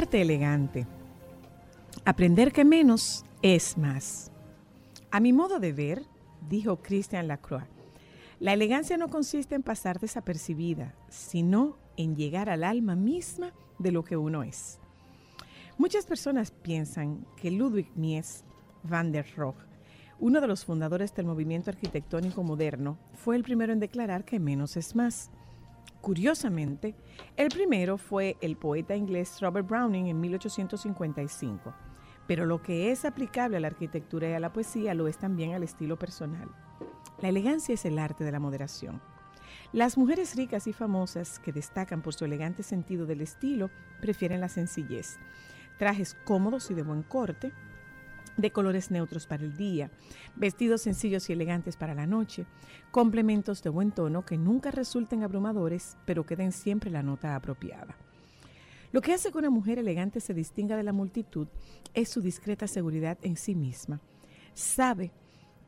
arte elegante. Aprender que menos es más. A mi modo de ver, dijo Christian Lacroix, la elegancia no consiste en pasar desapercibida, sino en llegar al alma misma de lo que uno es. Muchas personas piensan que Ludwig Mies van der Rohe, uno de los fundadores del movimiento arquitectónico moderno, fue el primero en declarar que menos es más. Curiosamente, el primero fue el poeta inglés Robert Browning en 1855, pero lo que es aplicable a la arquitectura y a la poesía lo es también al estilo personal. La elegancia es el arte de la moderación. Las mujeres ricas y famosas que destacan por su elegante sentido del estilo prefieren la sencillez. Trajes cómodos y de buen corte, de colores neutros para el día, vestidos sencillos y elegantes para la noche, complementos de buen tono que nunca resulten abrumadores, pero que den siempre la nota apropiada. Lo que hace que una mujer elegante se distinga de la multitud es su discreta seguridad en sí misma. Sabe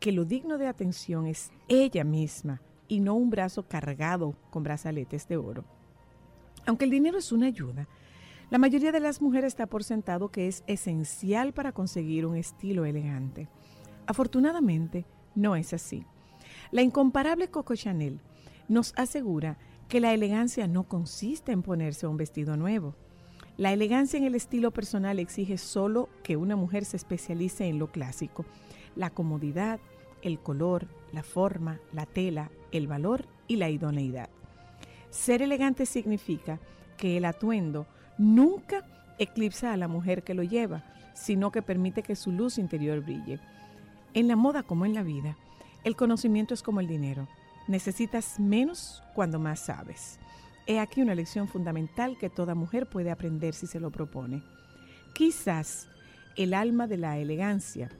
que lo digno de atención es ella misma y no un brazo cargado con brazaletes de oro. Aunque el dinero es una ayuda, la mayoría de las mujeres está por sentado que es esencial para conseguir un estilo elegante. Afortunadamente, no es así. La incomparable Coco Chanel nos asegura que la elegancia no consiste en ponerse un vestido nuevo. La elegancia en el estilo personal exige solo que una mujer se especialice en lo clásico, la comodidad, el color, la forma, la tela, el valor y la idoneidad. Ser elegante significa que el atuendo nunca eclipsa a la mujer que lo lleva, sino que permite que su luz interior brille. En la moda como en la vida, el conocimiento es como el dinero. Necesitas menos cuando más sabes. He aquí una lección fundamental que toda mujer puede aprender si se lo propone. Quizás el alma de la elegancia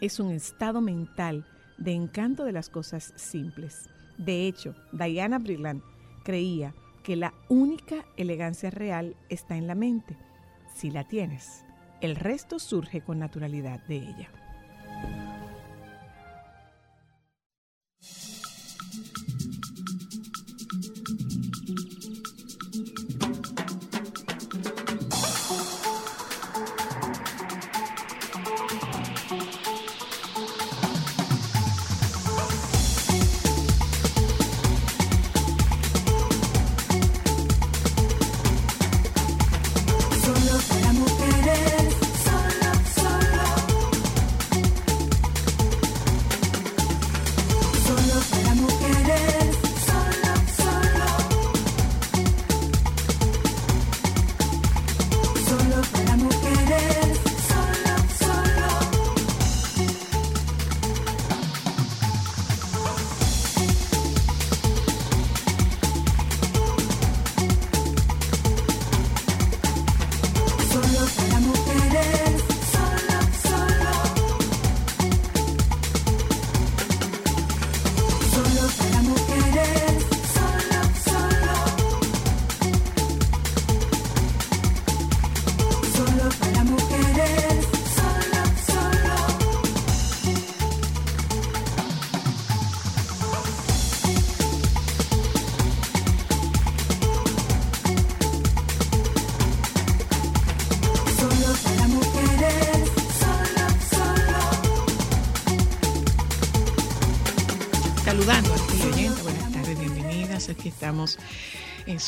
es un estado mental de encanto de las cosas simples. De hecho, Diana Brillant creía que la única elegancia real está en la mente. Si la tienes, el resto surge con naturalidad de ella.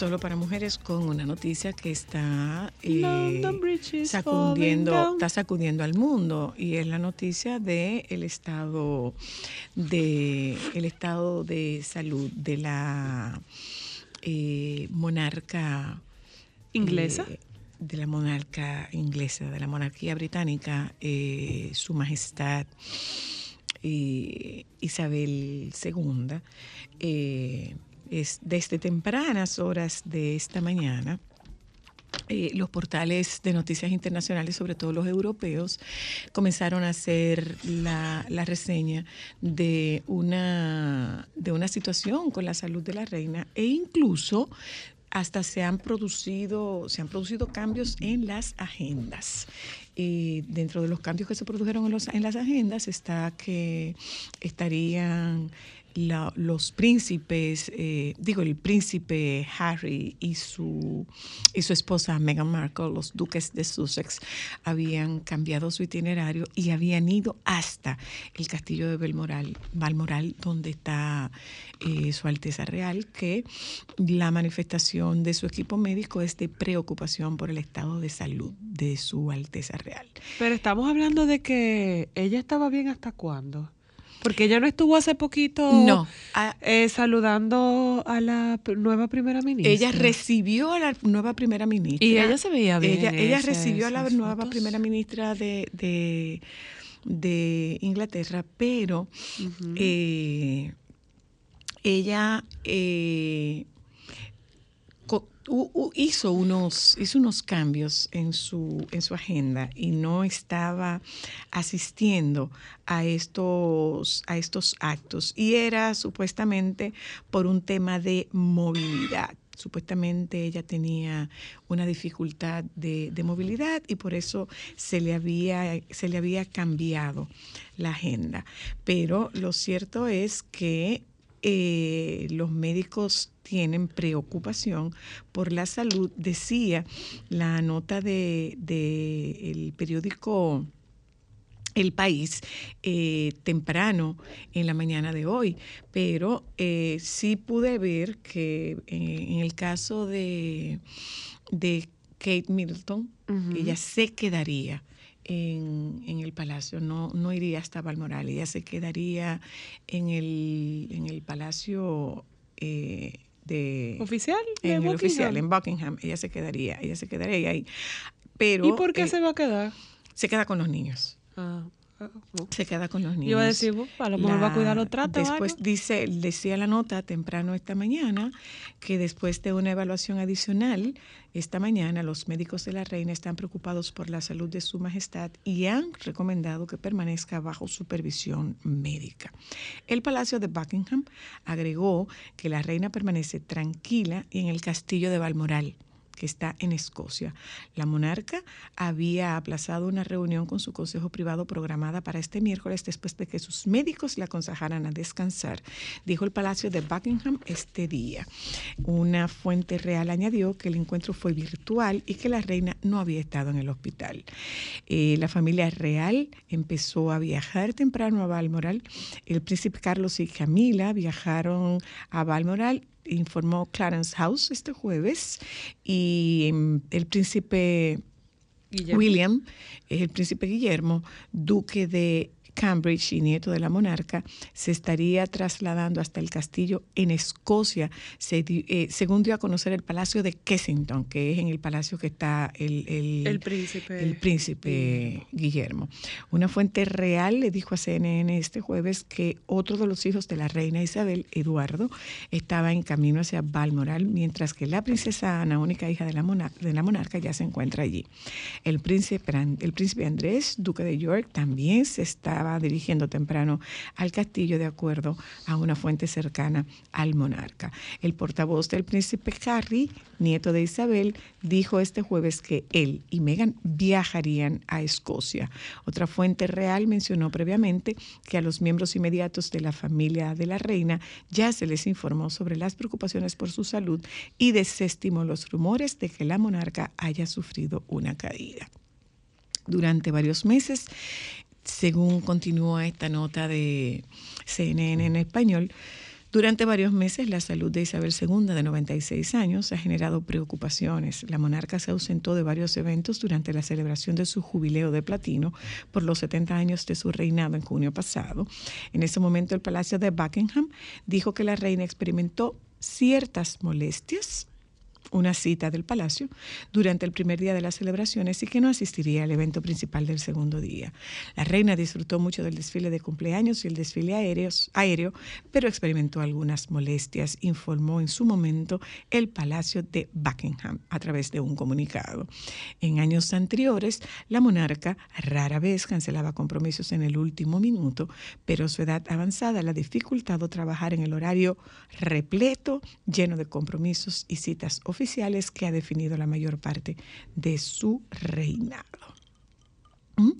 Solo para Mujeres con una noticia que está eh, sacudiendo, está sacudiendo al mundo y es la noticia de el estado de el estado de salud de la eh, monarca ¿Inglesa? eh, de la monarca inglesa, de la monarquía británica, Su Majestad Isabel II, es desde tempranas horas de esta mañana. eh, los portales de noticias internacionales, sobre todo los europeos, comenzaron a hacer la, reseña de una, de una situación con la salud de la reina e incluso hasta se han producido, se han producido cambios en las agendas. Y dentro de los cambios que se produjeron en, los- en las agendas está que estarían la- los príncipes, eh, digo, el príncipe Harry y su, y su esposa Meghan Markle, los duques de Sussex, habían cambiado su itinerario y habían ido hasta el castillo de Balmoral, Balmoral donde está eh, su Alteza Real, que la manifestación de su equipo médico es de preocupación por el estado de salud de su Alteza Real. Pero estamos hablando de que ella estaba bien hasta cuándo. Porque ella no estuvo hace poquito No, a- eh, saludando a la nueva primera ministra. Ella recibió a la nueva primera ministra. Y ella se veía bien Ella, en ella ese- recibió a la nueva fotos. primera ministra de, de, de Inglaterra, pero eh, ella eh, hizo unos hizo unos cambios en su en su agenda y no estaba asistiendo a estos a estos actos. Y era supuestamente por un tema de movilidad. Supuestamente ella tenía una dificultad de, de movilidad y por eso se le había se le había cambiado la agenda. Pero lo cierto es que eh, los médicos tienen preocupación por la salud. Decía la nota de, de el periódico El País eh, temprano en la mañana de hoy, pero eh, sí pude ver que eh, en el caso de, de Kate Middleton, ella se quedaría en, en el palacio, no, no iría hasta Balmoral, ella se quedaría en el, en el palacio eh, de... ¿Oficial? de En el oficial, Buckingham? en Buckingham, ella se quedaría, ella se quedaría ahí. Pero ¿Y por qué eh, se va a quedar? se queda con los niños. Ah. Se queda con los niños. Iba a decir, a lo mejor va a cuidar los tratos, Después algo. dice, decía la nota temprano esta mañana que después de una evaluación adicional, esta mañana los médicos de la reina están preocupados por la salud de su majestad y han recomendado que permanezca bajo supervisión médica. El Palacio de Buckingham agregó que la reina permanece tranquila y en el castillo de Balmoral que está en Escocia. La monarca había aplazado una reunión con su consejo privado programada para este miércoles después de que sus médicos le aconsejaran a descansar, dijo el Palacio de Buckingham este día. Una fuente real añadió que el encuentro fue virtual y que la reina no había estado en el hospital. Eh, la familia real empezó a viajar temprano a Balmoral. El príncipe Carlos y Camila viajaron a Balmoral informó Clarence House este jueves y em, el príncipe Guillermo. William, es el príncipe Guillermo, duque de Cambridge y nieto de la monarca, se estaría trasladando hasta el castillo en Escocia, se eh, según dio a conocer el palacio de Kensington, que es en el palacio que está el, el- El príncipe. el príncipe Guillermo. Una fuente real le dijo a CNN este jueves que otro de los hijos de la reina Isabel, Eduardo, estaba en camino hacia Balmoral, mientras que la princesa Ana, única hija de la, mona- de la monarca, ya se encuentra allí. El príncipe, el príncipe Andrés, duque de York, también se dirigiendo temprano al castillo de acuerdo a una fuente cercana al monarca. El portavoz del príncipe Harry, nieto de Isabel, dijo este jueves que él y Meghan viajarían a Escocia. Otra fuente real mencionó previamente que a los miembros inmediatos de la familia de la reina ya se les informó sobre las preocupaciones por su salud y desestimó los rumores de que la monarca haya sufrido una caída durante varios meses. Según continúa esta nota de CNN en español, Durante varios meses, la salud de Isabel II, de 96 años, ha generado preocupaciones. La monarca se ausentó de varios eventos durante la celebración de su jubileo de platino por los 70 años de su reinado en junio pasado. En ese momento, el Palacio de Buckingham dijo que la reina experimentó ciertas molestias una cita del palacio durante el primer día de las celebraciones y que no asistiría al evento principal del segundo día. La reina disfrutó mucho del desfile de cumpleaños y el desfile aéreos, aéreo, pero experimentó algunas molestias, informó en su momento el Palacio de Buckingham a través de un comunicado. En años anteriores, la monarca rara vez cancelaba compromisos en el último minuto, pero su edad avanzada la ha dificultado trabajar en el horario repleto, lleno de compromisos y citas oficiales que ha definido la mayor parte de su reinado. ¿Mm?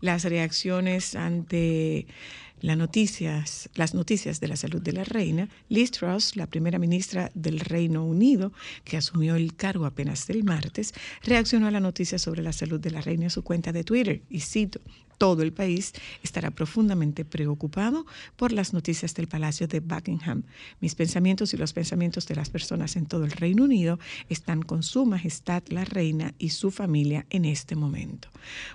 Las reacciones ante las noticias, las noticias de la salud de la reina, Liz Truss, la primera ministra del Reino Unido, que asumió el cargo apenas el martes, reaccionó a la noticia sobre la salud de la reina en su cuenta de Twitter y cito, todo el país estará profundamente preocupado por las noticias del Palacio de Buckingham. Mis pensamientos y los pensamientos de las personas en todo el Reino Unido están con Su Majestad la Reina y su familia en este momento.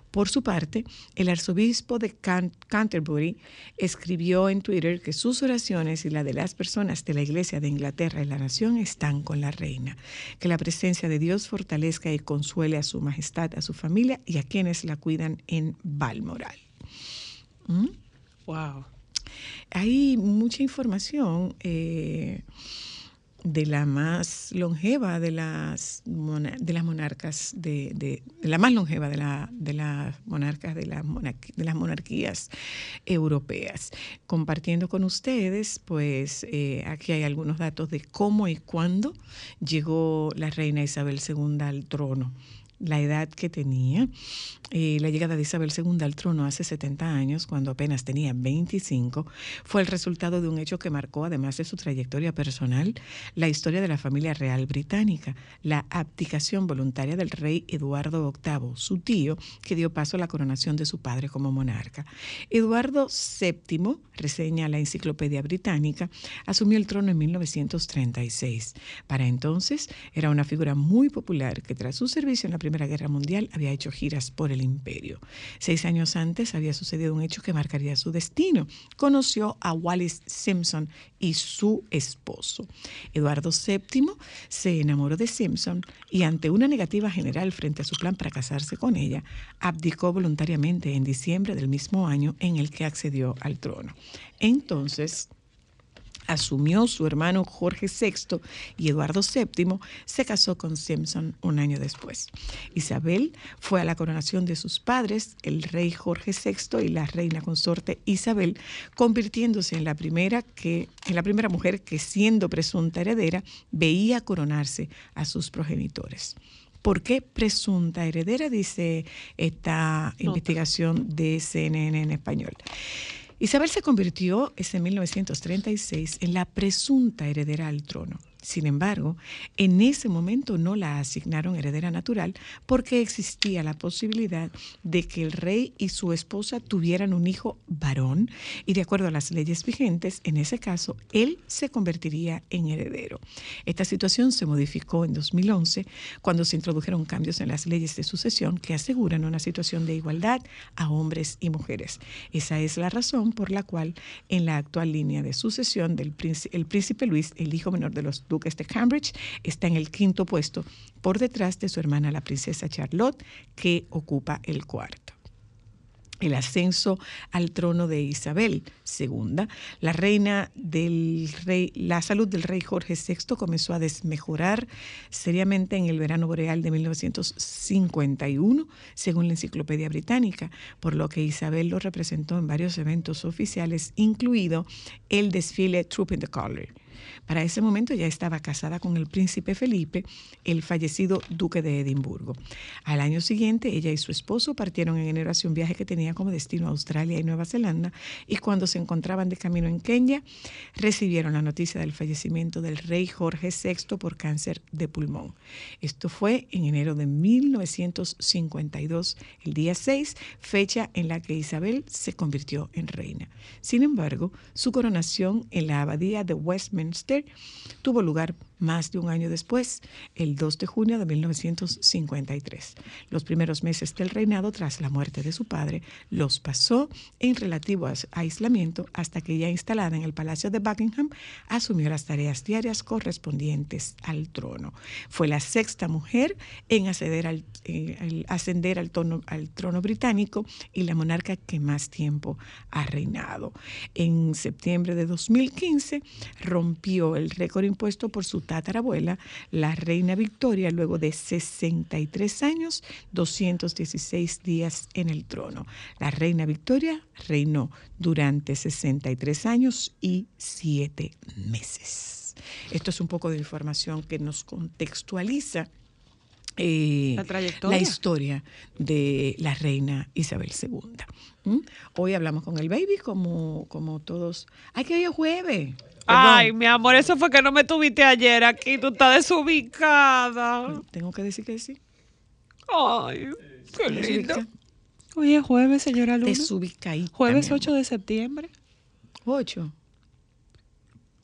Por su parte, el arzobispo de Can Canterbury escribió en Twitter que sus oraciones y la de las personas de la Iglesia de Inglaterra y la nación están con la reina. Que la presencia de Dios fortalezca y consuele a su majestad, a su familia y a quienes la cuidan en Balmoral. ¿Mm? Wow. Hay mucha información. eh, de la más longeva de las, de las monarcas, de, de- la más longeva de, la, de las monarcas de, de las monarquías europeas. Compartiendo con ustedes, pues eh, aquí hay algunos datos de cómo y cuándo llegó la reina Isabel II al trono la edad que tenía. Eh, la llegada de Isabel II al trono hace 70 años, cuando apenas tenía 25, fue el resultado de un hecho que marcó, además de su trayectoria personal, la historia de la familia real británica, la abdicación voluntaria del rey Eduardo VIII, su tío, que dio paso a la coronación de su padre como monarca. Eduardo VII, reseña la Enciclopedia Británica, asumió el trono en 1936. Para entonces era una figura muy popular que tras su servicio en la Primera Guerra Mundial había hecho giras por el imperio. Seis años antes había sucedido un hecho que marcaría su destino. Conoció a Wallis Simpson y su esposo. Eduardo VII se enamoró de Simpson y ante una negativa general frente a su plan para casarse con ella, abdicó voluntariamente en diciembre del mismo año en el que accedió al trono. Entonces, asumió su hermano Jorge VI y Eduardo VII se casó con Simpson un año después. Isabel fue a la coronación de sus padres, el rey Jorge VI y la reina consorte Isabel, convirtiéndose en la primera que en la primera mujer que siendo presunta heredera veía coronarse a sus progenitores. ¿Por qué presunta heredera? Dice esta investigación de CNN en español. Isabel se convirtió ese en 1936 en la presunta heredera al trono. Sin embargo, en ese momento no la asignaron heredera natural porque existía la posibilidad de que el rey y su esposa tuvieran un hijo varón y de acuerdo a las leyes vigentes, en ese caso, él se convertiría en heredero. Esta situación se modificó en 2011 cuando se introdujeron cambios en las leyes de sucesión que aseguran una situación de igualdad a hombres y mujeres. Esa es la razón por la cual en la actual línea de sucesión del príncipe, el príncipe Luis, el hijo menor de los duques de Cambridge, está en el quinto puesto por detrás de su hermana la princesa Charlotte, que ocupa el cuarto el ascenso al trono de Isabel II. La reina del rey, la salud del rey Jorge VI comenzó a desmejorar seriamente en el verano boreal de 1951, según la Enciclopedia Británica, por lo que Isabel lo representó en varios eventos oficiales, incluido el desfile Troop in the Color Para ese momento ya estaba casada con el príncipe Felipe, el fallecido duque de Edimburgo. Al año siguiente, ella y su esposo partieron en enero hacia un viaje que tenía como destino Australia y Nueva Zelanda, y cuando se encontraban de camino en Kenia, recibieron la noticia del fallecimiento del rey Jorge VI por cáncer de pulmón. Esto fue en enero de 1952, el día 6, fecha en la que Isabel se convirtió en reina. Sin embargo, su coronación en la abadía de Westminster tuvo lugar más de un año después, el 2 de junio de 1953. Los primeros meses del reinado tras la muerte de su padre los pasó en relativo aislamiento hasta que ya instalada en el Palacio de Buckingham asumió las tareas diarias correspondientes al trono. Fue la sexta mujer en acceder al, eh, al- ascender al, tono- al trono británico y la monarca que más tiempo ha reinado. En septiembre de 2015 rompió el récord impuesto por su tatarabuela, la reina Victoria, luego de 63 años, 216 días en el trono. La reina Victoria reinó durante 63 años y 7 meses. Esto es un poco de información que nos contextualiza eh, La trayectoria. la historia de la reina Isabel II. ¿Mm? Hoy hablamos con el baby como, como todos. ¡Ay, que hoy es jueves! Ay, mi amor, eso fue que no me tuviste ayer aquí. Tú estás desubicada. Tengo que decir que sí. Ay, qué lindo. Hoy es jueves, señora Luna. Desubicadita. Jueves 8 de septiembre. 8.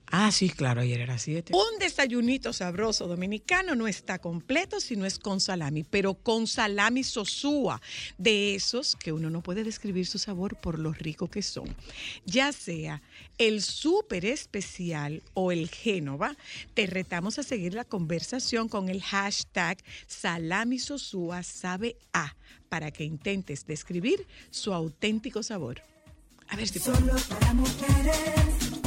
Ah, sí, claro, ayer era siete. Un desayunito sabroso dominicano no está completo si no es con salami, pero con salami sosúa, de esos que uno no puede describir su sabor por lo rico que son. Ya sea el súper especial o el Génova, te retamos a seguir la conversación con el hashtag salami sosúa sabe a para que intentes describir su auténtico sabor. A ver si puedo. Solo para mujeres.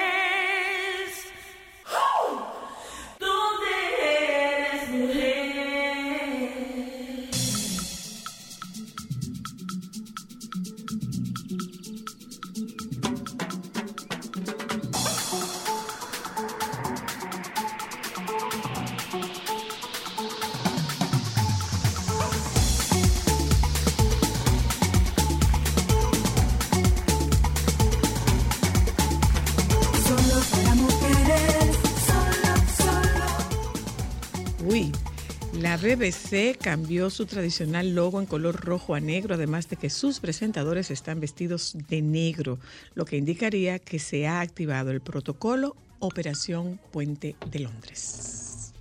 BBC cambió su tradicional logo en color rojo a negro, además de que sus presentadores están vestidos de negro, lo que indicaría que se ha activado el protocolo Operación Puente de Londres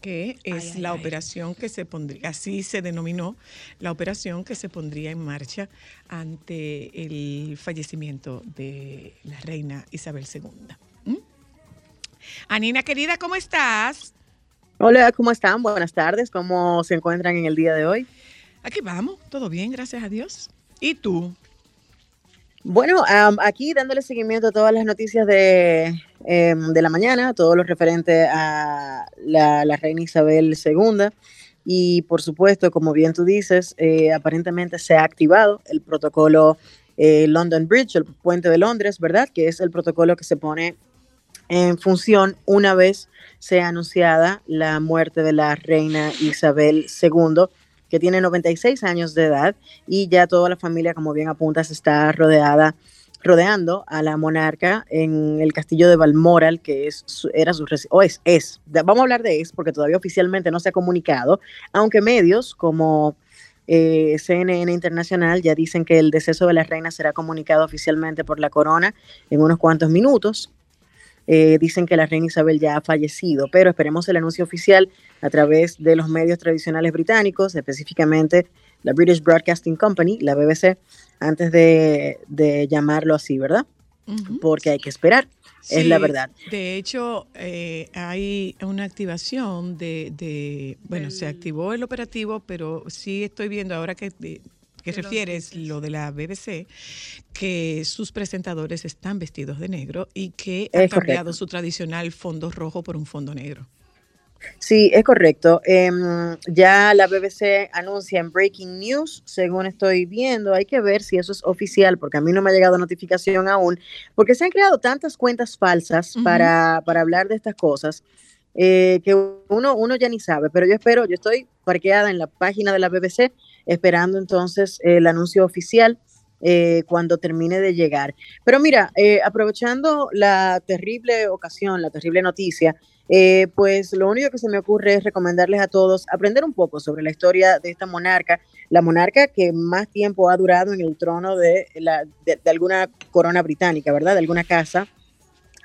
que es Ay, la ay. operación que se pondría, así se denominó, la operación que se pondría en marcha ante el fallecimiento de la reina Isabel II. ¿Mm? Anina querida, ¿cómo estás? Hola, ¿cómo están? Buenas tardes. ¿Cómo se encuentran en el día de hoy? Aquí vamos, todo bien, gracias a Dios. ¿Y tú? Bueno, am, aquí dándole seguimiento a todas las noticias de, em, de la mañana, todo lo referente a la, la reina Isabel II. Y por supuesto, como bien tú dices, eh, aparentemente se ha activado el protocolo eh, London Bridge, el puente de Londres, ¿verdad? Que es el protocolo que se pone en función una vez sea anunciada la muerte de la reina Isabel II, que tiene 96 años de edad y ya toda la familia, como bien apuntas, está rodeada rodeando a la monarca en el castillo de Balmoral, que es era su o es, es, vamos a hablar de es porque todavía oficialmente no se ha comunicado, aunque medios como eh, CNN Internacional ya dicen que el deceso de la reina será comunicado oficialmente por la corona en unos cuantos minutos. Eh, dicen que la reina Isabel ya ha fallecido, pero esperemos el anuncio oficial a través de los medios tradicionales británicos, específicamente la British Broadcasting Company, la BBC, antes de, de llamarlo así, ¿verdad? Porque hay que esperar, es la verdad. De hecho, eh, hay una activación de, de- bueno, se activó el operativo, pero sí estoy viendo ahora que, de- que refieres lo de la BBC, que sus presentadores están vestidos de negro y que han cambiado correcto. su tradicional fondo rojo por un fondo negro. Sí, es correcto. Em, ya la BBC anuncia en Breaking News, según estoy viendo, hay que ver si eso es oficial, porque a mí no me ha llegado notificación aún, porque se han creado tantas cuentas falsas para, para hablar de estas cosas eh, que uno, uno ya ni sabe, pero yo espero, yo estoy parqueada en la página de la BBC esperando entonces el anuncio oficial eh, cuando termine de llegar. Pero mira, eh, aprovechando la terrible ocasión, la terrible noticia, eh, pues lo único que se me ocurre es recomendarles a todos aprender un poco sobre la historia de esta monarca, la monarca que más tiempo ha durado en el trono de, la, de, de alguna corona británica, ¿verdad? De alguna casa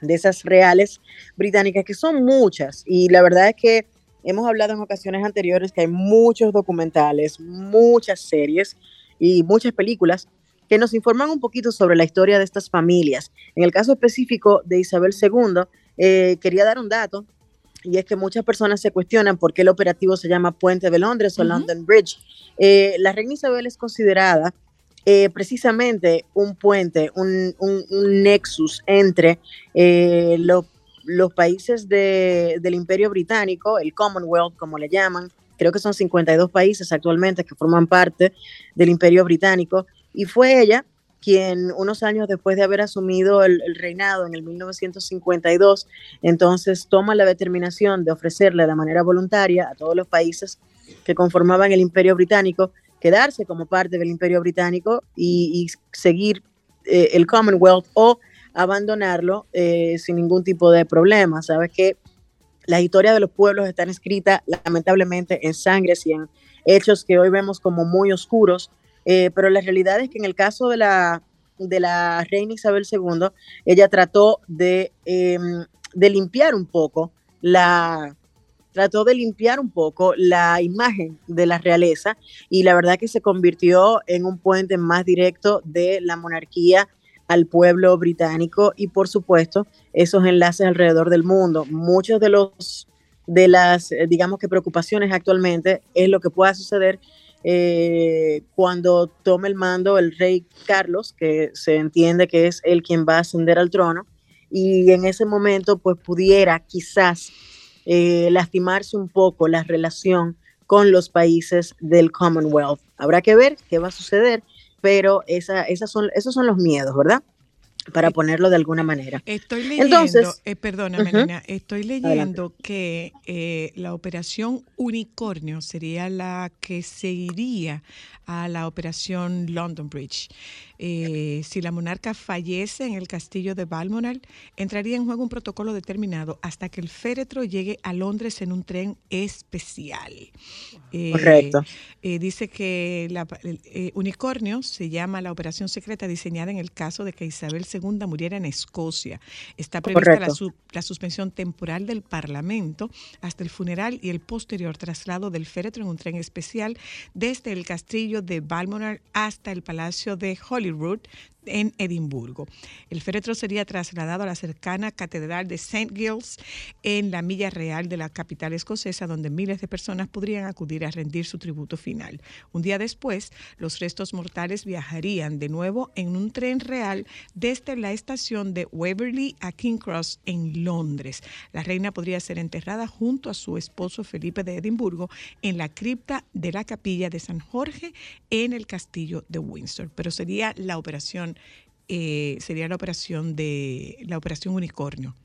de esas reales británicas, que son muchas. Y la verdad es que hemos hablado en ocasiones anteriores que hay muchos documentales, muchas series y muchas películas que nos informan un poquito sobre la historia de estas familias. En el caso específico de Isabel II, eh, quería dar un dato, y es que muchas personas se cuestionan por qué el operativo se llama Puente de Londres o Ujú. London Bridge. Eh, la reina Isabel es considerada eh, precisamente un puente, un, un- un nexus entre eh, lo- los países de- del Imperio Británico, el Commonwealth, como le llaman, creo que son 52 países actualmente que forman parte del Imperio Británico, y fue ella quien unos años después de haber asumido el, reinado en el 1952, entonces toma la determinación de ofrecerle de manera voluntaria a todos los países que conformaban el Imperio Británico quedarse como parte del Imperio Británico y, y seguir eh, el Commonwealth o abandonarlo eh, sin ningún tipo de problema. Sabes que la historia de los pueblos están escritas lamentablemente en sangres y en hechos que hoy vemos como muy oscuros, eh, pero la realidad es que en el caso de la, de la reina Isabel II, ella trató de, eh, de limpiar un poco la trató de limpiar un poco la imagen de la realeza y la verdad que se convirtió en un puente más directo de la monarquía al pueblo británico y por supuesto esos enlaces alrededor del mundo. Muchos de los de las eh, digamos que preocupaciones actualmente es lo que pueda suceder eh, cuando tome el mando el rey Carlos, que se entiende que es él quien va a ascender al trono, y en ese momento pues pudiera quizás eh, lastimarse un poco la relación con los países del Commonwealth. Habrá que ver qué va a suceder, pero esa, esas son, esos son los miedos, ¿verdad? Para ponerlo de alguna manera. Estoy leyendo, Entonces- eh, perdóname, estoy leyendo que eh, la operación Unicornio sería la que seguiría a la operación London Bridge. Eh, si la monarca fallece en el castillo de Balmoral, entraría en juego un protocolo determinado hasta que el féretro llegue a Londres en un tren especial. Eh, Correcto. dice que la el, unicornio se llama la operación secreta diseñada en el caso de que Isabel II muriera en Escocia. Está prevista la, su- la suspensión temporal del Parlamento hasta el funeral y el posterior traslado del féretro en un tren especial desde el castillo de Balmoral hasta el Palacio de Holyrood en Edimburgo. El féretro sería trasladado a la cercana Catedral de St. Giles en la Milla Real de la capital escocesa, donde miles de personas podrían acudir a rendir su tributo final. Un día después, los restos mortales viajarían de nuevo en un tren real desde la estación de Waverley a King Cross en Londres. La reina podría ser enterrada junto a su esposo Felipe de Edimburgo en la cripta de la capilla de San Jorge en el castillo de Windsor. Pero sería la operación, eh, sería la operación de la operación unicornio.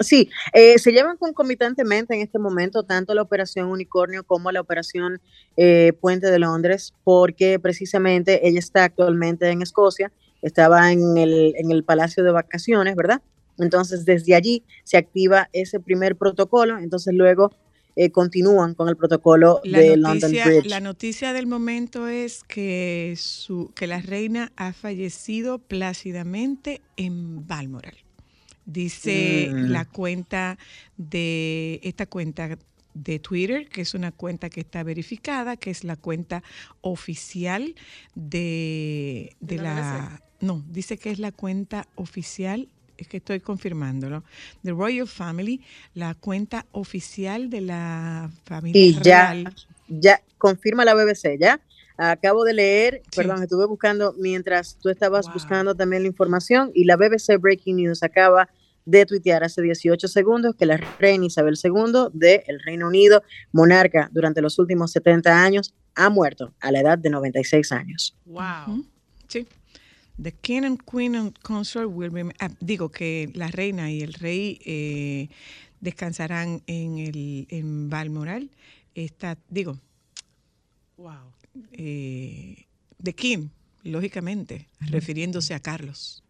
Sí, eh, se llevan concomitantemente en este momento tanto la operación Unicornio como la operación eh, Puente de Londres, porque precisamente ella está actualmente en Escocia, estaba en el, en el Palacio de Vacaciones, ¿verdad? Entonces, desde allí se activa ese primer protocolo, entonces luego eh, continúan con el protocolo La de London noticia, Bridge. la noticia del momento es que, su, que la reina ha fallecido plácidamente en Balmoral. Dice Mm. la cuenta de esta cuenta de Twitter, que es una cuenta que está verificada, que es la cuenta oficial de, de ¿De la la... No, dice que es la cuenta oficial, es que estoy confirmándolo, de Royal Family, la cuenta oficial de la familia Y ya, real. ya, confirma la BBC, ¿ya? Acabo de leer, Sí. perdón, estuve buscando mientras tú estabas Wow. buscando también la información y la BBC Breaking News acaba de tuitear hace 18 segundos que la reina Isabel II del Reino Unido, monarca durante los últimos 70 años, ha muerto a la edad de 96 años. Wow. Sí. The king and queen consort will be, ah, digo que la reina y el rey eh, descansarán en el en Balmoral. Está, digo, Wow. eh, The King, lógicamente, refiriéndose a Carlos.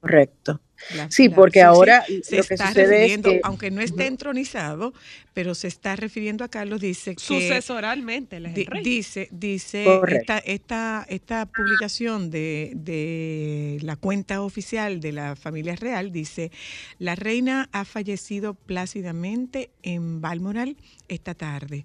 Correcto. La- Sí, la- porque ahora se lo que está sucede es que aunque no esté entronizado, pero se está refiriendo a Carlos, dice que Sucesoralmente, Di- el rey. Dice, dice Correcto. esta, esta, esta publicación de, de la cuenta oficial de la familia real, dice, la reina ha fallecido plácidamente en Balmoral esta tarde.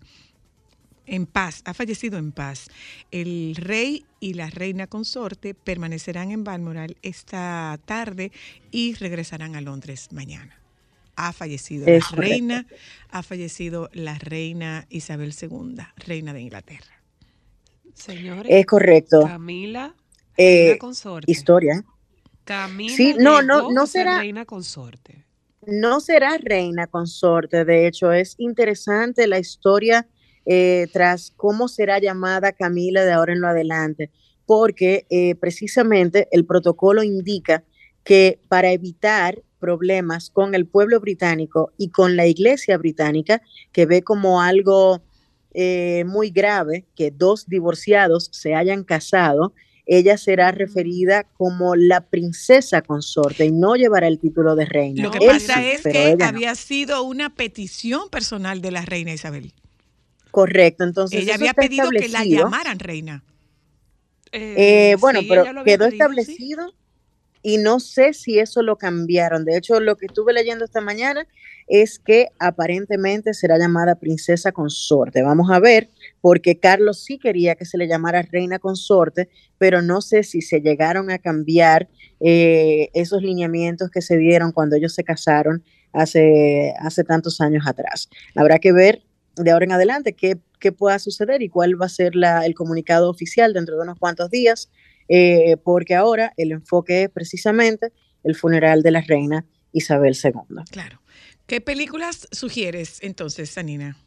En paz, ha fallecido en paz. El rey y la reina consorte permanecerán en Balmoral esta tarde y regresarán a Londres mañana. Ha fallecido Es la correcto. reina, ha fallecido la reina Isabel II, reina de Inglaterra. Señores, es correcto. Camila, Eh, consorte. Historia. Camila Sí, no, no, no será- reina consorte. No será reina consorte, de hecho es interesante la historia eh, tras cómo será llamada Camila de ahora en lo adelante, porque eh, precisamente el protocolo indica que para evitar problemas con el pueblo británico y con la iglesia británica, que ve como algo eh, muy grave que dos divorciados se hayan casado, ella será referida como la princesa consorte y no llevará el título de reina. Lo que Él pasa sí, es que no. había sido una petición personal de la reina Isabel. Correcto, entonces Ella había pedido que la llamaran reina. Eh, bueno, sí, pero quedó pedido, sí. establecido y no sé si eso lo cambiaron. De hecho, lo que estuve leyendo esta mañana es que aparentemente será llamada princesa consorte. Vamos a ver, porque Carlos sí quería que se le llamara reina consorte, pero no sé si se llegaron a cambiar eh, esos lineamientos que se dieron cuando ellos se casaron hace, hace tantos años atrás. Habrá que ver de ahora en adelante qué, qué pueda suceder y cuál va a ser la- el comunicado oficial dentro de unos cuantos días, eh, porque ahora el enfoque es precisamente el funeral de la reina Isabel II. Claro. ¿Qué películas sugieres entonces, Sanina?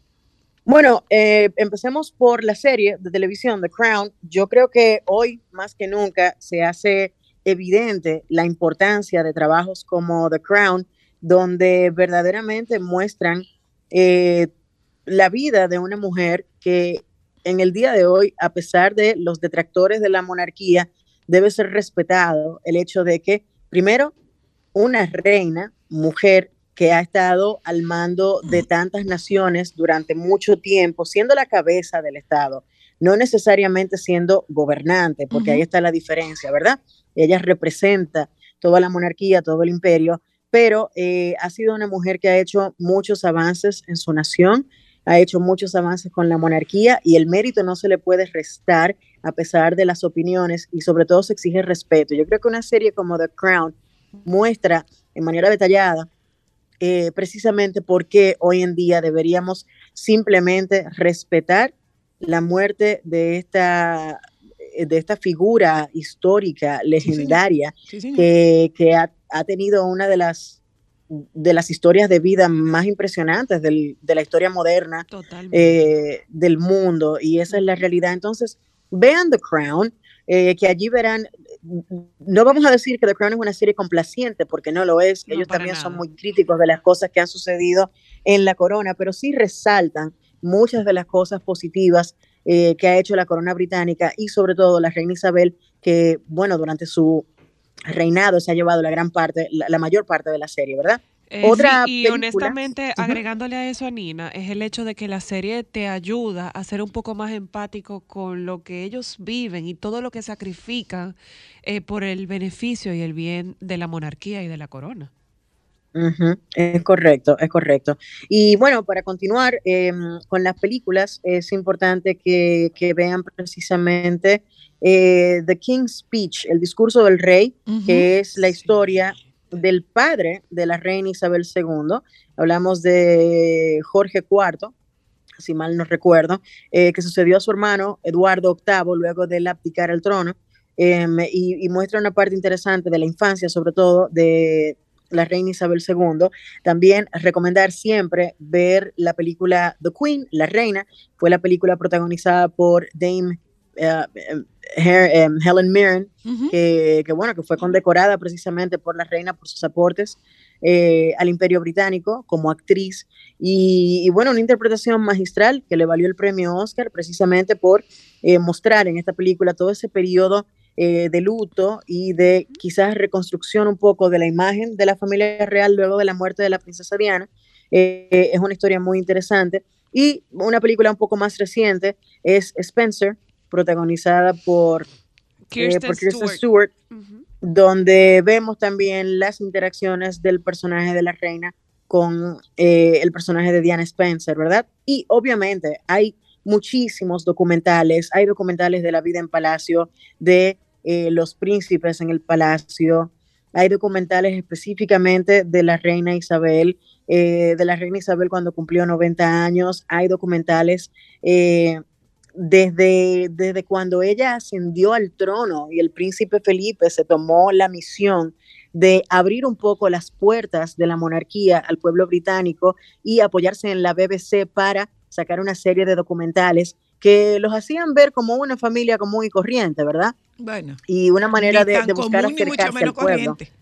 Bueno, eh, empecemos por la serie de televisión The Crown. Yo creo que hoy más que nunca se hace evidente la importancia de trabajos como The Crown, donde verdaderamente muestran eh, la vida de una mujer que en el día de hoy, a pesar de los detractores de la monarquía, debe ser respetado el hecho de que, primero, una reina, mujer, que ha estado al mando de tantas naciones durante mucho tiempo, siendo la cabeza del Estado, no necesariamente siendo gobernante, porque ahí está la diferencia, ¿verdad? Ella representa toda la monarquía, todo el imperio, pero eh, ha sido una mujer que ha hecho muchos avances en su nación, ha hecho muchos avances con la monarquía y el mérito no se le puede restar a pesar de las opiniones y sobre todo se exige respeto. Yo creo que una serie como The Crown muestra en manera detallada eh, precisamente por qué hoy en día deberíamos simplemente respetar la muerte de esta, eh, de esta figura histórica, señor. legendaria, Sí, señor. que, que ha, ha tenido una de las, de las historias de vida más impresionantes del- de la historia moderna eh, del mundo y esa es la realidad. Entonces, vean The Crown, eh, que allí verán, no vamos a decir que The Crown es una serie complaciente, porque no lo es, No, ellos también son nada. muy críticos de las cosas que han sucedido en la corona, pero sí resaltan muchas de las cosas positivas eh, que ha hecho la corona británica y sobre todo la reina Isabel, que, bueno, durante su reinado se ha llevado la gran parte, la, la mayor parte de la serie, ¿verdad? Eh, otra sí, y película. honestamente, agregándole a eso a Nina, es el hecho de que la serie te ayuda a ser un poco más empático con lo que ellos viven y todo lo que sacrifican eh, por el beneficio y el bien de la monarquía y de la corona. Es correcto, es correcto. Y bueno, para continuar eh, con las películas, es importante que, que vean precisamente eh, The King's Speech, el discurso del rey, que es la historia del padre de la reina Isabel II. Hablamos de Jorge IV, si mal no recuerdo, eh, que sucedió a su hermano Eduardo VIII luego de él abdicar el trono. em, y, y muestra una parte interesante de la infancia, sobre todo de la reina Isabel II. También recomendar siempre ver la película The Queen, La Reina. Fue la película protagonizada por Dame Her- em, Helen Mirren, que, que, bueno, que fue condecorada precisamente por la reina por sus aportes eh, al Imperio Británico como actriz. Y, y, bueno, una interpretación magistral que le valió el premio Oscar precisamente por eh, mostrar en esta película todo ese periodo eh, de luto y de quizás reconstrucción un poco de la imagen de la familia real luego de la muerte de la princesa Diana. Eh, es una historia muy interesante. Y una película un poco más reciente es Spencer, protagonizada por, eh, Kirsten por Kristen Stewart. Donde vemos también las interacciones del personaje de la reina con eh, el personaje de Diana Spencer, ¿verdad? Y obviamente hay muchísimos documentales, hay documentales de la vida en palacio, de eh, los príncipes en el palacio, hay documentales específicamente de la reina Isabel, eh, de la reina Isabel cuando cumplió 90 años, hay documentales eh, desde, desde cuando ella ascendió al trono y el príncipe Felipe se tomó la misión de abrir un poco las puertas de la monarquía al pueblo británico y apoyarse en la BBC para sacar una serie de documentales que los hacían ver como una familia común y corriente, ¿verdad? Bueno, Y una manera ni de, buscar común ni mucho acercarse al pueblo. corriente.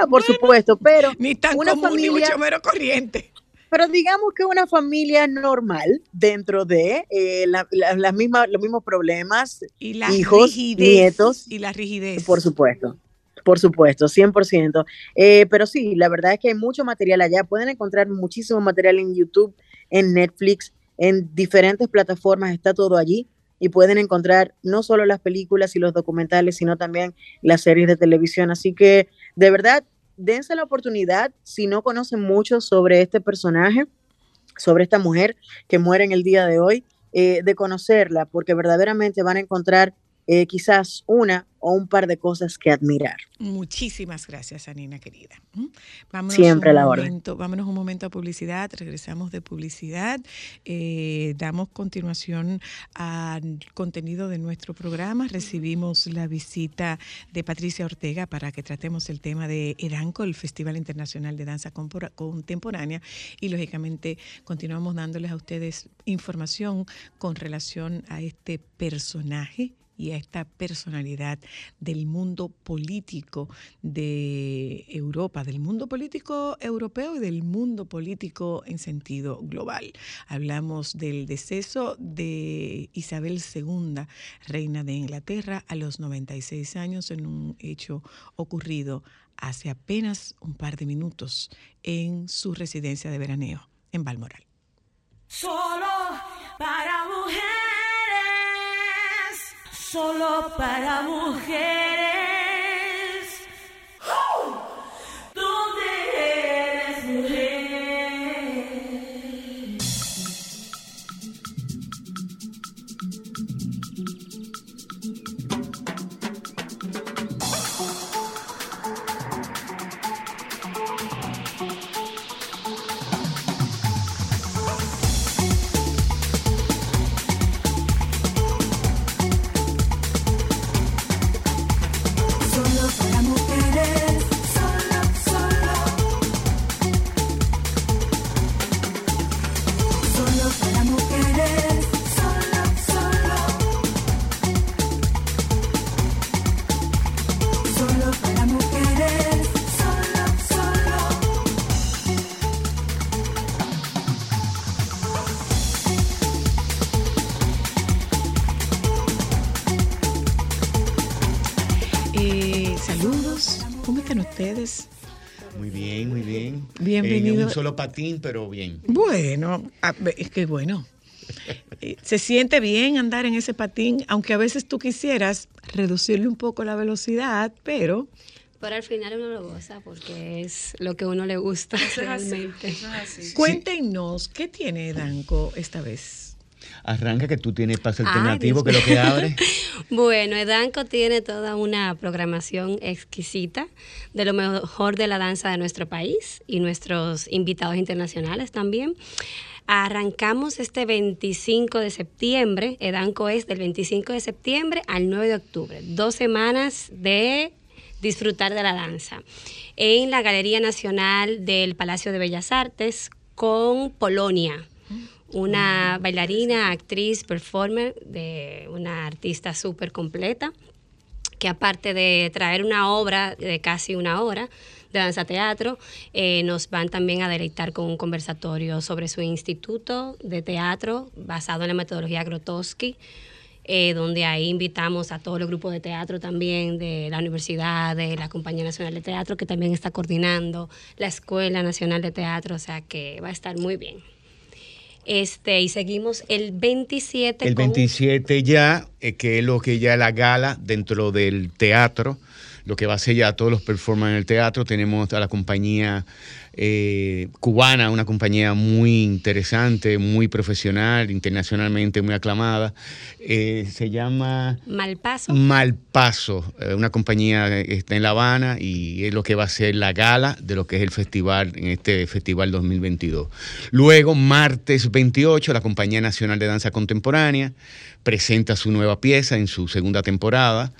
Ah, por supuesto, pero Ni tan una común ni familia- mucho menos corriente. Pero digamos que una familia normal dentro de eh, la- la- las mismas, los mismos problemas, Y la Hijos, rigidez. nietos. Y la rigidez. por supuesto. Por supuesto, 100%. Eh, pero sí, la verdad es que hay mucho material allá. Pueden encontrar muchísimo material en YouTube, en Netflix, en diferentes plataformas, está todo allí. Y pueden encontrar no solo las películas y los documentales, sino también las series de televisión. Así que, de verdad, dense la oportunidad, si no conocen mucho sobre este personaje, sobre esta mujer que muere en el día de hoy, eh, de conocerla, porque verdaderamente van a encontrar eh, quizás una o un par de cosas que admirar. Muchísimas gracias, Anina querida. ¿Mm? Vámonos Siempre un la orden. momento, Vámonos un momento a publicidad, regresamos de publicidad, eh, damos continuación al contenido de nuestro programa, recibimos la visita de Patricia Ortega para que tratemos el tema de EDANCO, el Festival Internacional de Danza Contemporánea, y lógicamente continuamos dándoles a ustedes información con relación a este personaje y a esta personalidad del mundo político de Europa, del mundo político europeo y del mundo político en sentido global. Hablamos del deceso de Isabel II, reina de Inglaterra, a los 96 años en un hecho ocurrido hace apenas un par de minutos en su residencia de veraneo en Balmoral. Solo para mujeres. Solo para mujeres. Solo patín, pero bien. Bueno, es que bueno. Eh, Se siente bien andar en ese patín, aunque a veces tú quisieras reducirle un poco la velocidad, pero Pero al final uno lo goza porque es lo que a uno le gusta realmente. cuéntenos, ¿qué tiene Danco esta vez? Arranca que tú tienes paso Ay, alternativo, que es lo que abre. Bueno, Edanco tiene toda una programación exquisita de lo mejor de la danza de nuestro país y nuestros invitados internacionales también. Arrancamos este 25 de septiembre, Edanco es del 25 de septiembre al 9 de octubre, dos semanas de disfrutar de la danza. En la Galería Nacional del Palacio de Bellas Artes con Polonia, una bailarina, actriz, performer, de una artista súper completa que aparte de traer una obra de casi una hora de danza teatro, eh, nos van también a deleitar con un conversatorio sobre su instituto de teatro basado en la metodología Grotowski, eh, donde ahí invitamos a todos los grupos de teatro también de la universidad, de la Compañía Nacional de Teatro, que también está coordinando la Escuela Nacional de Teatro, o sea que va a estar muy bien. Este, y seguimos el 27 El con- 27 ya, eh, que es lo que ya es la gala dentro del teatro, lo que va a ser ya todos los performances en el teatro. Tenemos a la compañía eh, cubana, una compañía muy interesante, muy profesional, internacionalmente muy aclamada. Eh, se llama Malpaso. Malpaso, eh, una compañía que está en La Habana y es lo que va a ser la gala de lo que es el festival en este festival 2022. Luego, martes 28, la Compañía Nacional de Danza Contemporánea presenta su nueva pieza en su segunda temporada,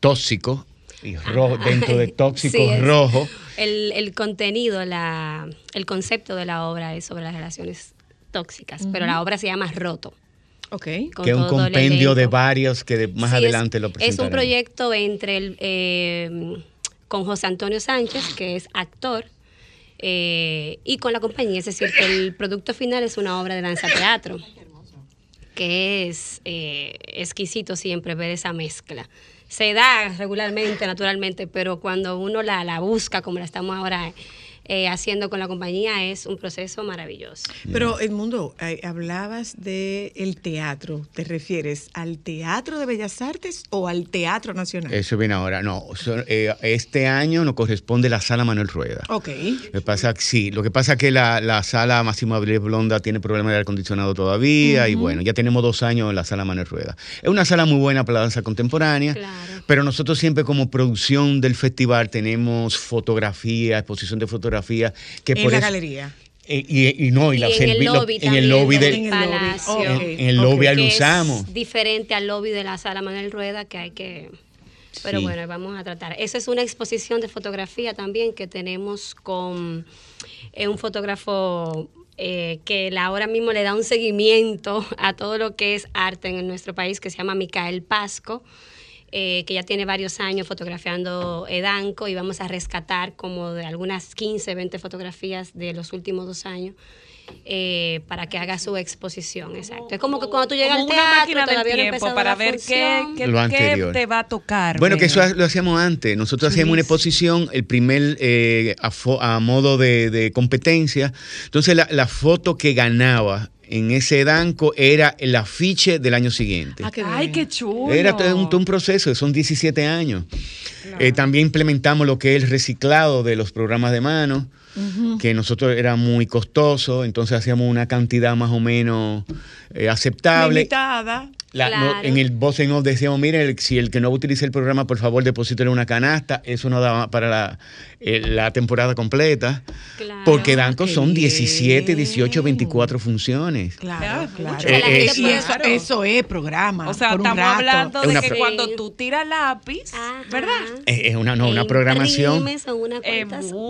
Tóxico, y rojo, dentro de Tóxico Sí, Rojo. El, el contenido, la, el concepto de la obra es sobre las relaciones tóxicas, pero la obra se llama Roto. Ok. con que es un compendio de varios que de- más Sí, es- adelante lo Es un proyecto entre el, eh, con José Antonio Sánchez, que es actor, eh, y con la compañía. Es decir, que el producto final es una obra de danza teatro, que es eh, exquisito siempre ver esa mezcla. Se da regularmente, naturalmente, pero cuando uno la, la busca, como la estamos ahora eh, haciendo con la compañía, es un proceso maravilloso. Pero Edmundo, eh, hablabas de el teatro. ¿Te refieres al Teatro de Bellas Artes o al Teatro Nacional? Eso viene ahora. No, so- eh, este año nos corresponde la sala Manuel Rueda. Ok. Lo que pasa, sí, lo que pasa es que la, la sala Máximo Abril Blonda tiene problemas de aire acondicionado todavía y bueno, ya tenemos dos años en la sala Manuel Rueda. Es una sala muy buena para la danza contemporánea, Claro. pero nosotros siempre como producción del festival tenemos fotografía, exposición de fotografía, que En por la eso- galería. eh, y, y no, y, Y la en el servi- lo- lobby en el lobby del del En el lobby. palacio. En, en el lobby ok. ahí lo que usamos. Es diferente al lobby de la sala Manuel Rueda que hay que... Pero Sí. bueno, vamos a tratar. Eso es una exposición de fotografía también que tenemos con eh, un fotógrafo eh, que ahora mismo le da un seguimiento a todo lo que es arte en nuestro país, que se llama Micael Pasco, eh, que ya tiene varios años fotografiando Edanco y vamos a rescatar como de algunas 15, 20 fotografías de los últimos dos años. eh, para que haga su exposición, exacto. Es como que cuando tú llegas al una teatro, máquina del todavía no tiempo empezado para ver qué, función. qué- Lo qué te va a tocar. Bueno, que eso lo hacíamos antes. Nosotros hacíamos una exposición, el primer eh, a, fo- a modo de, de competencia. Entonces, la, la foto que ganaba en ese danco era el afiche del año siguiente. Ah, qué Ay, qué chulo. Era todo un, todo un proceso, son 17 años. Eh, también implementamos lo que es el reciclado de los programas de mano, que nosotros era muy costoso, entonces hacíamos una cantidad más o menos eh, aceptable. Limitada. La- no, Claro. en el voz en off decíamos, mire, el- si el que no utilice el programa, por favor, deposítele una canasta. Eso no daba para la, eh, la temporada completa. Claro. Porque Danco son bien. 17, 18, 24 funciones. Claro, Claro, claro. Eh, eh, y eso, Claro. eso es programa. O sea, por un estamos rato. hablando Es de una que pro- cuando Sí. tú tiras lápiz, Ajá. ¿verdad? Es es una, no, una programación. una Eh,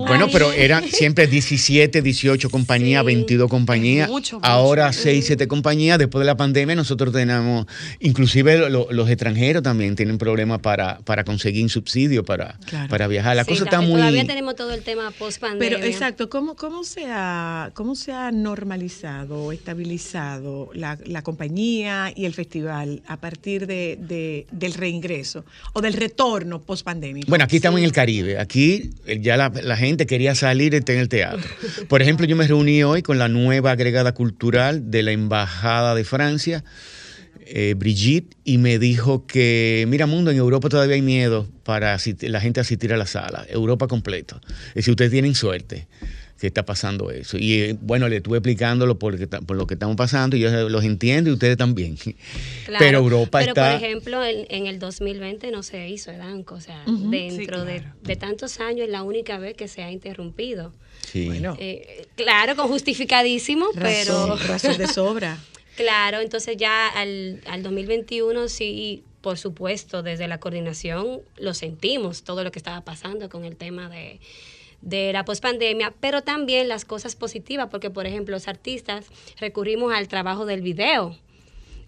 Bueno, pero eran siempre 17, 18 compañías, Sí. 22 compañías. Mucho, mucho. Ahora 6, 7 compañías. Después de la pandemia nosotros tenemos, inclusive lo- lo- los extranjeros también tienen problemas para, para conseguir subsidio para, Claro. para viajar. La Sí, cosa está muy... Todavía tenemos todo el tema post pandemia. Pero exacto, ¿cómo, cómo, se ha, ¿cómo se ha normalizado o estabilizado la, la compañía y el festival a partir de, de- del reingreso o del retorno post pandemia? Bueno, aquí estamos en el Caribe. Aquí eh, ya la, la gente quería salir y estar en el teatro. Por ejemplo, yo me reuní hoy con la nueva agregada cultural de la Embajada de Francia, eh, Brigitte, y me dijo que, mira, mundo, en Europa todavía hay miedo para asistir- la gente asistir a la sala. Europa completo. Es si ustedes tienen suerte que está pasando eso. Y eh, bueno, le estuve explicándolo por, por lo que estamos pasando y yo los entiendo y ustedes también. Claro, Pero Europa pero está... por ejemplo, en, en el 2020 no se hizo Edanco. O sea, dentro de, claro. de tantos años es la única vez que se ha interrumpido. Sí. Bueno, Eh, claro, con justificadísimo, pero... razón de sobra. Claro, entonces ya al, al 2021 sí por supuesto, desde la coordinación lo sentimos, todo lo que estaba pasando con el tema de, de la pospandemia, pero también las cosas positivas, porque por ejemplo los artistas recurrimos al trabajo del video.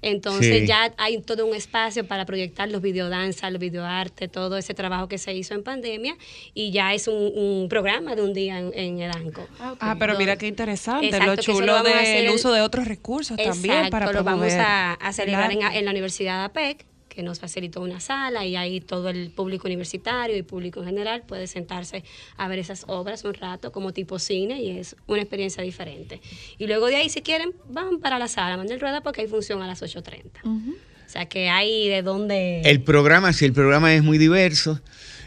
Entonces Sí. ya hay todo un espacio para proyectar los videodanzas, los videoarte, todo ese trabajo que se hizo en pandemia y ya es un, un programa de un día en, en Edanco. Ah, pero mira qué interesante, Exacto, lo chulo del el- uso de otros recursos también para Exacto, lo vamos a, a el celebrar en, en la Universidad de APEC, que nos facilitó una sala y ahí todo el público universitario y público en general puede sentarse a ver esas obras un rato como tipo cine y es una experiencia diferente. Y luego de ahí, si quieren, van para la sala Manuel Rueda porque hay función a las 8.30. O sea que hay de dónde... El programa, si el programa es muy diverso.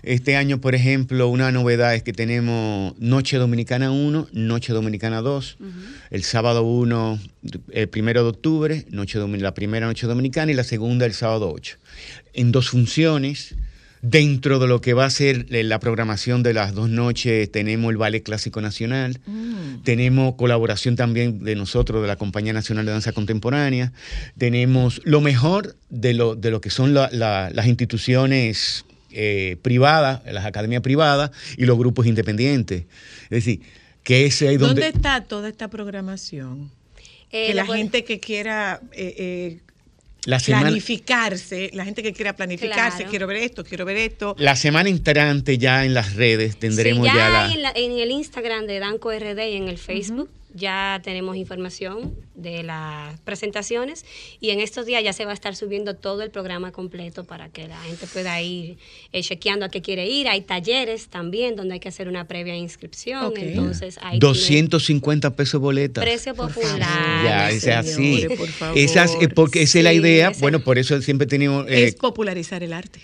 Este año, por ejemplo, una novedad es que tenemos Noche Dominicana 1, Noche Dominicana 2. El sábado 1, el primero de octubre, noche la primera Noche Dominicana y la segunda el sábado 8. En dos funciones. Dentro de lo que va a ser la programación de las dos noches, tenemos el Ballet Clásico Nacional, tenemos colaboración también de nosotros, de la Compañía Nacional de Danza Contemporánea, tenemos lo mejor de lo, de lo que son la- la- las instituciones eh, privadas, las academias privadas y los grupos independientes. Es decir, que ese es donde... ¿Dónde está toda esta programación? Eh, que la gente que quiera eh, eh, La semana, planificarse, la gente que quiera planificarse, Claro. quiero ver esto, quiero ver esto. la semana entrante ya en las redes tendremos Sí, ya, ya la... en, la- en el Instagram de Danco RD y en el Facebook ya tenemos información de las presentaciones y en estos días ya se va a estar subiendo todo el programa completo para que la gente pueda ir eh, chequeando a qué quiere ir. Hay talleres también donde hay que hacer una previa inscripción, entonces hay 250 pesos boletas. precio Por popular. favor. Ya, es así. señores, por favor. Esas, eh, porque esa es la idea. Bueno, por eso siempre tenemos... eh, es popularizar el arte.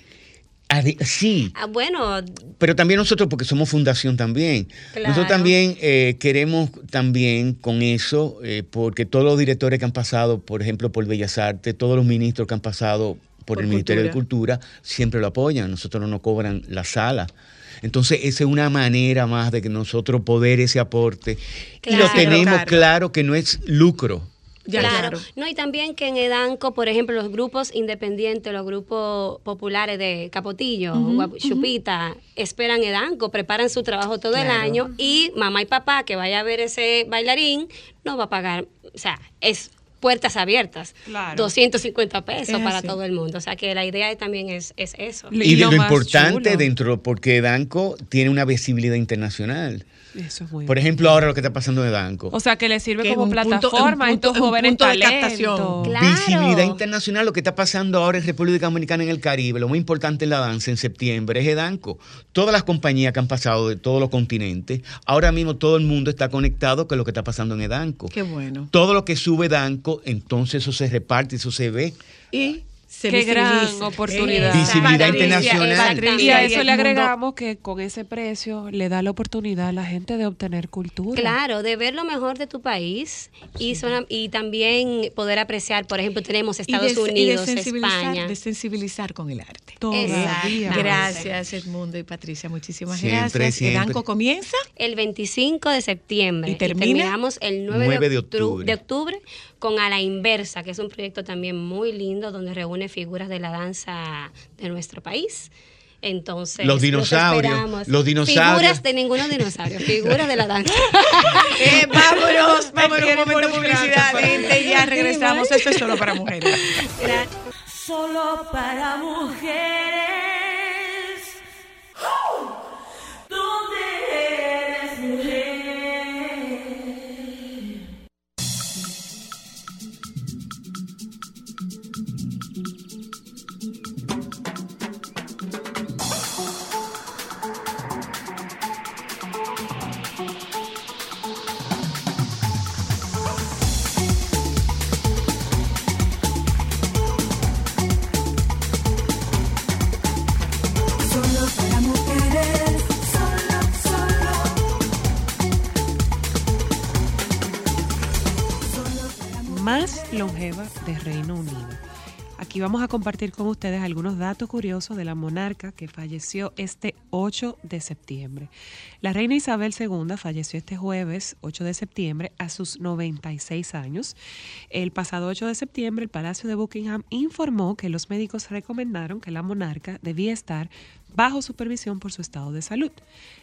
Sí, Ah, bueno, pero también nosotros, porque somos fundación también, Claro. nosotros también eh, queremos también con eso, eh, porque todos los directores que han pasado, por ejemplo, por Bellas Artes, todos los ministros que han pasado por, Por el Ministerio de Cultura, siempre lo apoyan, nosotros no nos cobran la sala. Entonces, esa es una manera más de que nosotros poder ese aporte. Y lo tenemos Claro. claro que no es lucro. Ya, claro. claro. No, y también que en Edanco, por ejemplo, los grupos independientes, los grupos populares de Capotillo, Guap- Chupita, esperan Edanco, preparan su trabajo todo el año y mamá y papá que vaya a ver ese bailarín no va a pagar, o sea, es puertas abiertas, Claro. 250 pesos Es para así. todo el mundo. O sea que la idea también es, es eso. Y Y, de lo importante chulo. dentro, porque Danco tiene una visibilidad internacional. Eso es muy Por ejemplo, ahora lo que está pasando en Danco. O sea, que le sirve Que como plataforma a estos jóvenes de captación. Claro. Visibilidad internacional, lo que está pasando ahora en República Dominicana, en el Caribe, lo muy importante en la danza en septiembre es Edanco. Todas las compañías que han pasado de todos los continentes, ahora mismo todo el mundo está conectado con lo que está pasando en Edanco. Qué bueno. Todo lo que sube Danco, entonces eso se reparte, eso se ve. Y se Qué gran oportunidad. Visibilidad Patricia, internacional. Patricia, Y a eso el le agregamos que con ese precio le da la oportunidad a la gente de obtener cultura. Claro, de ver lo mejor de tu país y, sola- y también poder apreciar, por ejemplo, tenemos Estados de- y de Unidos, sensibilizar- España. De sensibilizar con el arte. Todavía. Gracias, Edmundo y Patricia. Muchísimas Siempre, gracias. siempre. Edanco comienza. el 25 de septiembre ¿Y termina? terminamos el 9, 9 de, de octu- octubre. de octubre con A la Inversa, que es un proyecto también muy lindo donde reúne figuras de la danza de nuestro país. Entonces, Los dinosaurios, los dinosaurios. Figuras de ninguno dinosaurio, figuras de la danza. Eh, vámonos, vámonos, un momento publicidad, gente, ya regresamos. Esto es solo para mujeres. Solo para mujeres. De Reino Unido. Aquí vamos a compartir con ustedes algunos datos curiosos de la monarca que falleció este 8 de septiembre. La reina Isabel II falleció este jueves 8 de septiembre a sus 96 años. El pasado 8 de septiembre el Palacio de Buckingham informó que los médicos recomendaron que la monarca debía estar bajo supervisión por su estado de salud.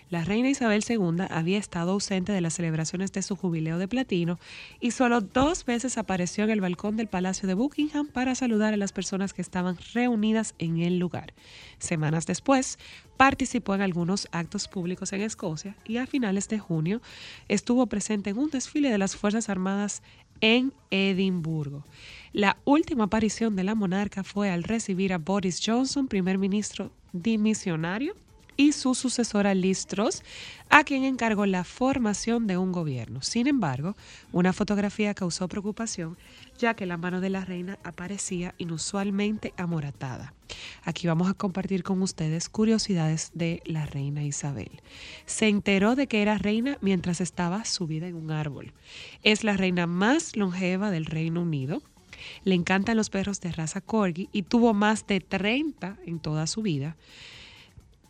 La reina Isabel II había estado ausente de las celebraciones de su jubileo de platino y solo dos veces apareció en el balcón del Palacio de Buckingham para saludar a las personas que estaban reunidas en el lugar. Semanas después, participó en algunos actos públicos en Escocia y a finales de junio estuvo presente en un desfile de las Fuerzas Armadas en Edimburgo. La última aparición de la monarca fue al recibir a Boris Johnson, primer ministro dimisionario, y su sucesora Liz Truss, a quien encargó la formación de un gobierno. Sin embargo, una fotografía causó preocupación, ya que la mano de la reina aparecía inusualmente amoratada. Aquí vamos a compartir con ustedes curiosidades de la reina Isabel. Se enteró de que era reina mientras estaba subida en un árbol. Es la reina más longeva del Reino Unido. Le encantan los perros de raza corgi y tuvo más de 30 en toda su vida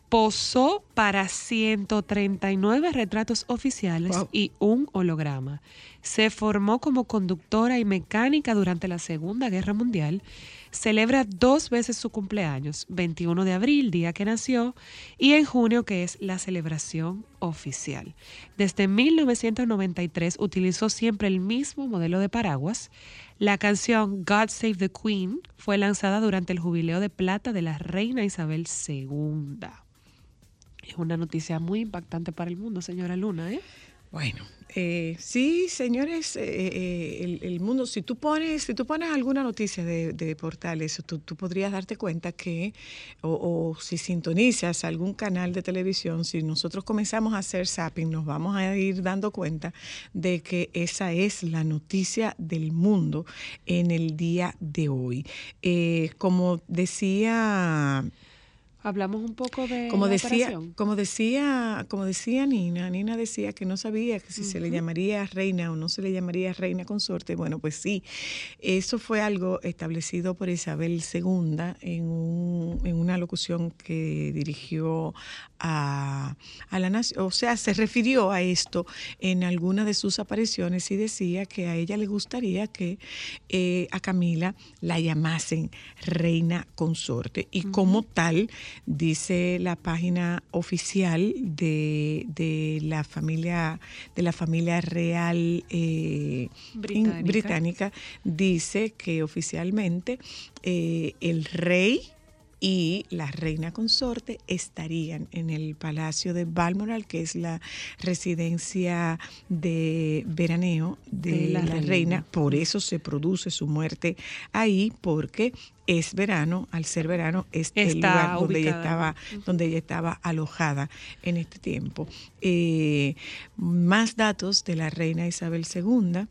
posó para 139 retratos oficiales Wow. y un holograma. Se formó como conductora y mecánica durante la Segunda Guerra Mundial. Celebra dos veces su cumpleaños, 21 de abril, día que nació, y en junio, que es la celebración oficial. Desde 1993 utilizó siempre el mismo modelo de paraguas. La canción God Save the Queen fue lanzada durante el jubileo de plata de la reina Isabel II. Es una noticia muy impactante para el mundo, señora Luna, ¿eh? Bueno, eh, sí, señores, eh, eh, el, mundo, si tú pones, si tú pones alguna noticia de, de portales, tú, tú podrías darte cuenta que, o, o si sintonizas algún canal de televisión, si nosotros comenzamos a hacer zapping, nos vamos a ir dando cuenta de que esa es la noticia del mundo en el día de hoy. Eh, como decía Hablamos un poco de como la decía, operación. como decía, como decía Nina, Nina decía que no sabía que si se le llamaría reina o no se le llamaría reina consorte. Bueno, pues sí, eso fue algo establecido por Isabel II en, un- en una locución que dirigió a, a la nación, o sea, se refirió a esto en alguna de sus apariciones y decía que a ella le gustaría que eh, a Camila la llamasen reina consorte y como tal dice la página oficial de, de la familia de la familia real eh, británica dice que oficialmente eh, el rey y la reina consorte estarían en el Palacio de Balmoral, que es la residencia de veraneo de, De la la, reina. reina. Por eso se produce su muerte ahí, porque es verano, al ser verano es el lugar donde ella estaba, donde ella estaba alojada en este tiempo. Eh, más datos de la reina Isabel II.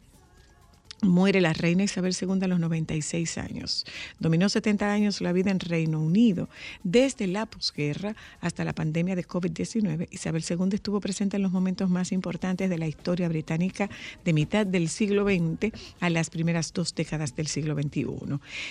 Muere la reina Isabel II a los 96 años. Dominó 70 años la vida en Reino Unido. Desde la posguerra hasta la pandemia de COVID-19, Isabel II estuvo presente en los momentos más importantes de la historia británica de mitad del siglo XX a las primeras dos décadas del siglo XXI.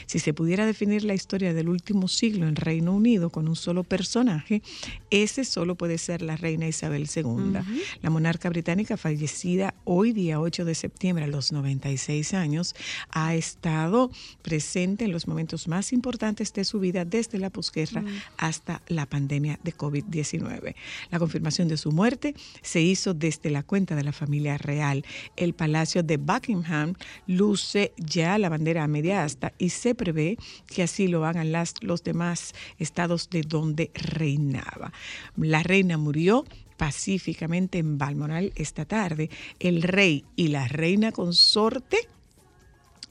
Si se pudiera definir la historia del último siglo en Reino Unido con un solo personaje, ese solo puede ser la reina Isabel II. La monarca británica fallecida hoy día 8 de septiembre a los 96 años ha estado presente en los momentos más importantes de su vida desde la posguerra hasta la pandemia de COVID-19. La confirmación de su muerte se hizo desde la cuenta de la familia real. El Palacio de Buckingham luce ya la bandera a media asta y se prevé que así lo hagan las, los demás estados de donde reinaba. La reina murió pacíficamente en Balmoral esta tarde. El rey y la reina consorte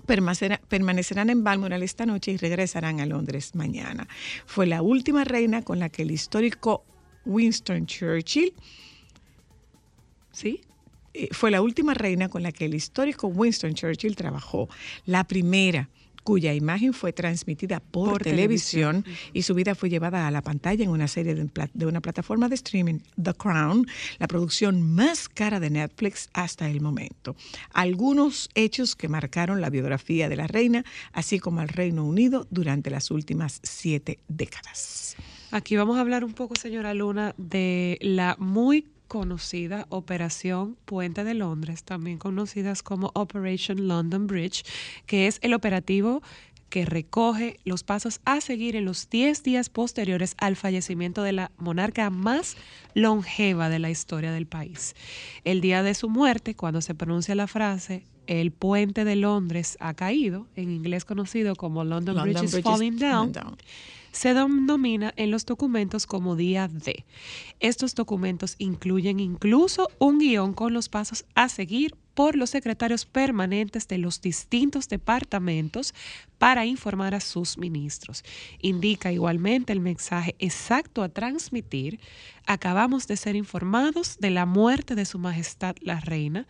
permanecerá- permanecerán en Balmoral esta noche y regresarán a Londres mañana. Fue la última reina con la que el histórico Winston Churchill ¿Sí? eh, fue la última reina con la que el histórico Winston Churchill trabajó. La primera cuya imagen fue transmitida por, Por televisión, televisión. y su vida fue llevada a la pantalla en una serie de, de una plataforma de streaming, The Crown, la producción más cara de Netflix hasta el momento. Algunos hechos que marcaron la biografía de la reina, así como al Reino Unido durante las últimas siete décadas. Aquí vamos a hablar un poco, señora Luna, de la muy conocida Operación Puente de Londres, también conocidas como Operation London Bridge, que es el operativo que recoge los pasos a seguir en los 10 días posteriores al fallecimiento de la monarca más longeva de la historia del país. El día de su muerte, cuando se pronuncia la frase el puente de Londres ha caído, en inglés conocido como London, London Bridge is falling down, down. Se denomina en los documentos como día D. Estos documentos incluyen incluso un guion con los pasos a seguir por los secretarios permanentes de los distintos departamentos para informar a sus ministros. Indica igualmente el mensaje exacto a transmitir. Acabamos de ser informados de la muerte de Su Majestad la Reina,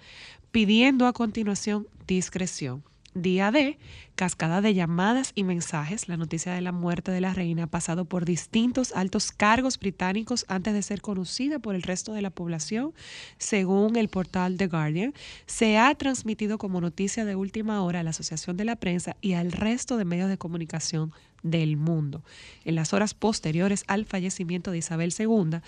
pidiendo a continuación discreción. Día D, cascada de llamadas y mensajes. La noticia de la muerte de la reina ha pasado por distintos altos cargos británicos antes de ser conocida por el resto de la población, según el portal The Guardian. Se ha transmitido como noticia de última hora a la Asociación de la Prensa y al resto de medios de comunicación del mundo. En las horas posteriores al fallecimiento de Isabel II,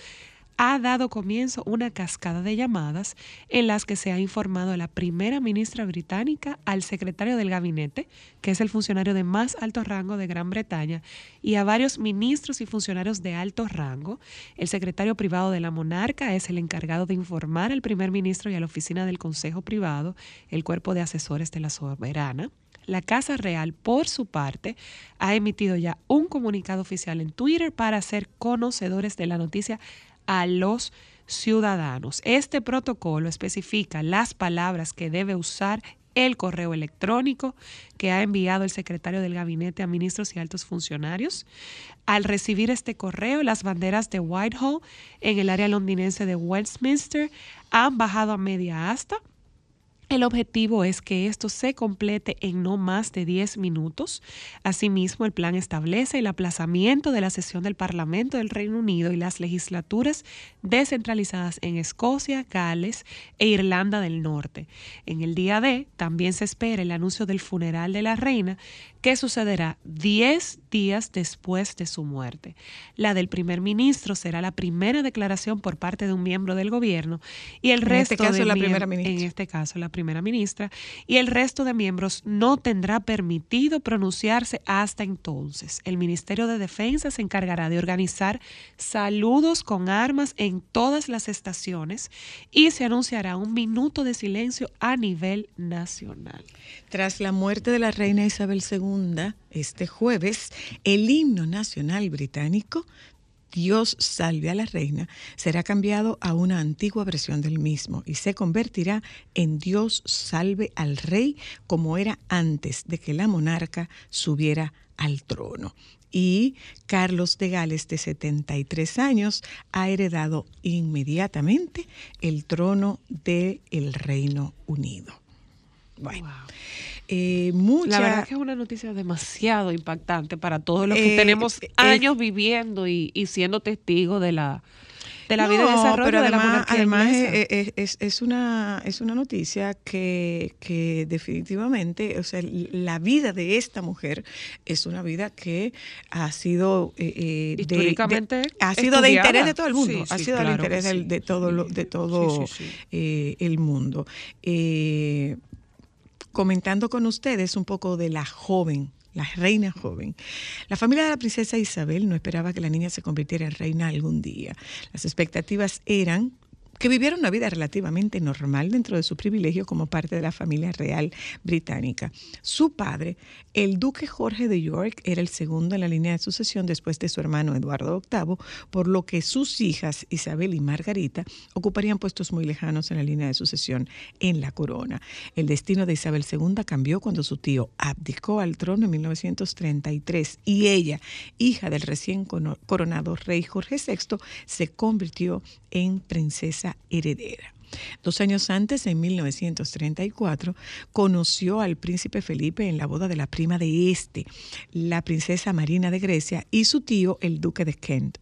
ha dado comienzo una cascada de llamadas en las que se ha informado a la primera ministra británica, al secretario del gabinete, que es el funcionario de más alto rango de Gran Bretaña, y a varios ministros y funcionarios de alto rango. El secretario privado de la monarca es el encargado de informar al primer ministro y a la oficina del Consejo Privado, el cuerpo de asesores de la soberana. La Casa Real, por su parte, ha emitido ya un comunicado oficial en Twitter para ser conocedores de la noticia a los ciudadanos. Este protocolo especifica las palabras que debe usar el correo electrónico que ha enviado el secretario del gabinete a ministros y altos funcionarios. Al recibir este correo, las banderas de Whitehall en el área londinense de Westminster han bajado a media asta. El objetivo es que esto se complete en no más de 10 minutos. Asimismo, el plan establece el aplazamiento de la sesión del Parlamento del Reino Unido y las legislaturas descentralizadas en Escocia, Gales e Irlanda del Norte. En el día D también se espera el anuncio del funeral de la reina, que sucederá 10 días después de su muerte. La del primer ministro será la primera declaración por parte de un miembro del gobierno y el En resto este caso, de la primera ministra. en este caso la primera ministra, y el resto de miembros no tendrá permitido pronunciarse hasta entonces. El Ministerio de Defensa se encargará de organizar saludos con armas en todas las estaciones y se anunciará un minuto de silencio a nivel nacional. Tras la muerte de la reina Isabel II, este jueves, el himno nacional británico, Dios salve a la reina, será cambiado a una antigua versión del mismo y se convertirá en Dios salve al rey como era antes de que la monarca subiera al trono. Y Carlos de Gales, de 73 años, ha heredado inmediatamente el trono del Reino Unido. Bueno, eh, mucha, La verdad que es una noticia demasiado impactante para todos los que Eh, tenemos es- años viviendo y, y siendo testigos de la, de la vida y desarrollo pero de la además, además inglesa. es, es- es- es una, es una noticia que, que definitivamente, o sea, la vida de esta mujer es una vida que ha sido eh, eh, de- de- Históricamente ha sido de interés de todo el mundo, Sí, ha sido del claro interés del- sí. de todo lo- de todo eh, el mundo. Eh, comentando con ustedes un poco de la joven, la reina joven. La familia de la princesa Isabel no esperaba que la niña se convirtiera en reina algún día. Las expectativas eran que viviera una vida relativamente normal dentro de su privilegio como parte de la familia real británica. Su padre, el duque Jorge de York, era el segundo en la línea de sucesión después de su hermano Eduardo VIII, por lo que sus hijas Isabel y Margarita ocuparían puestos muy lejanos en la línea de sucesión en la corona. El destino de Isabel II cambió cuando su tío abdicó al trono en 1933 y ella, hija del recién coronado rey Jorge VI, se convirtió en princesa heredera. Dos años antes, en 1934, conoció al príncipe Felipe en la boda de la prima de este, la princesa Marina de Grecia, y su tío, el duque de Kent.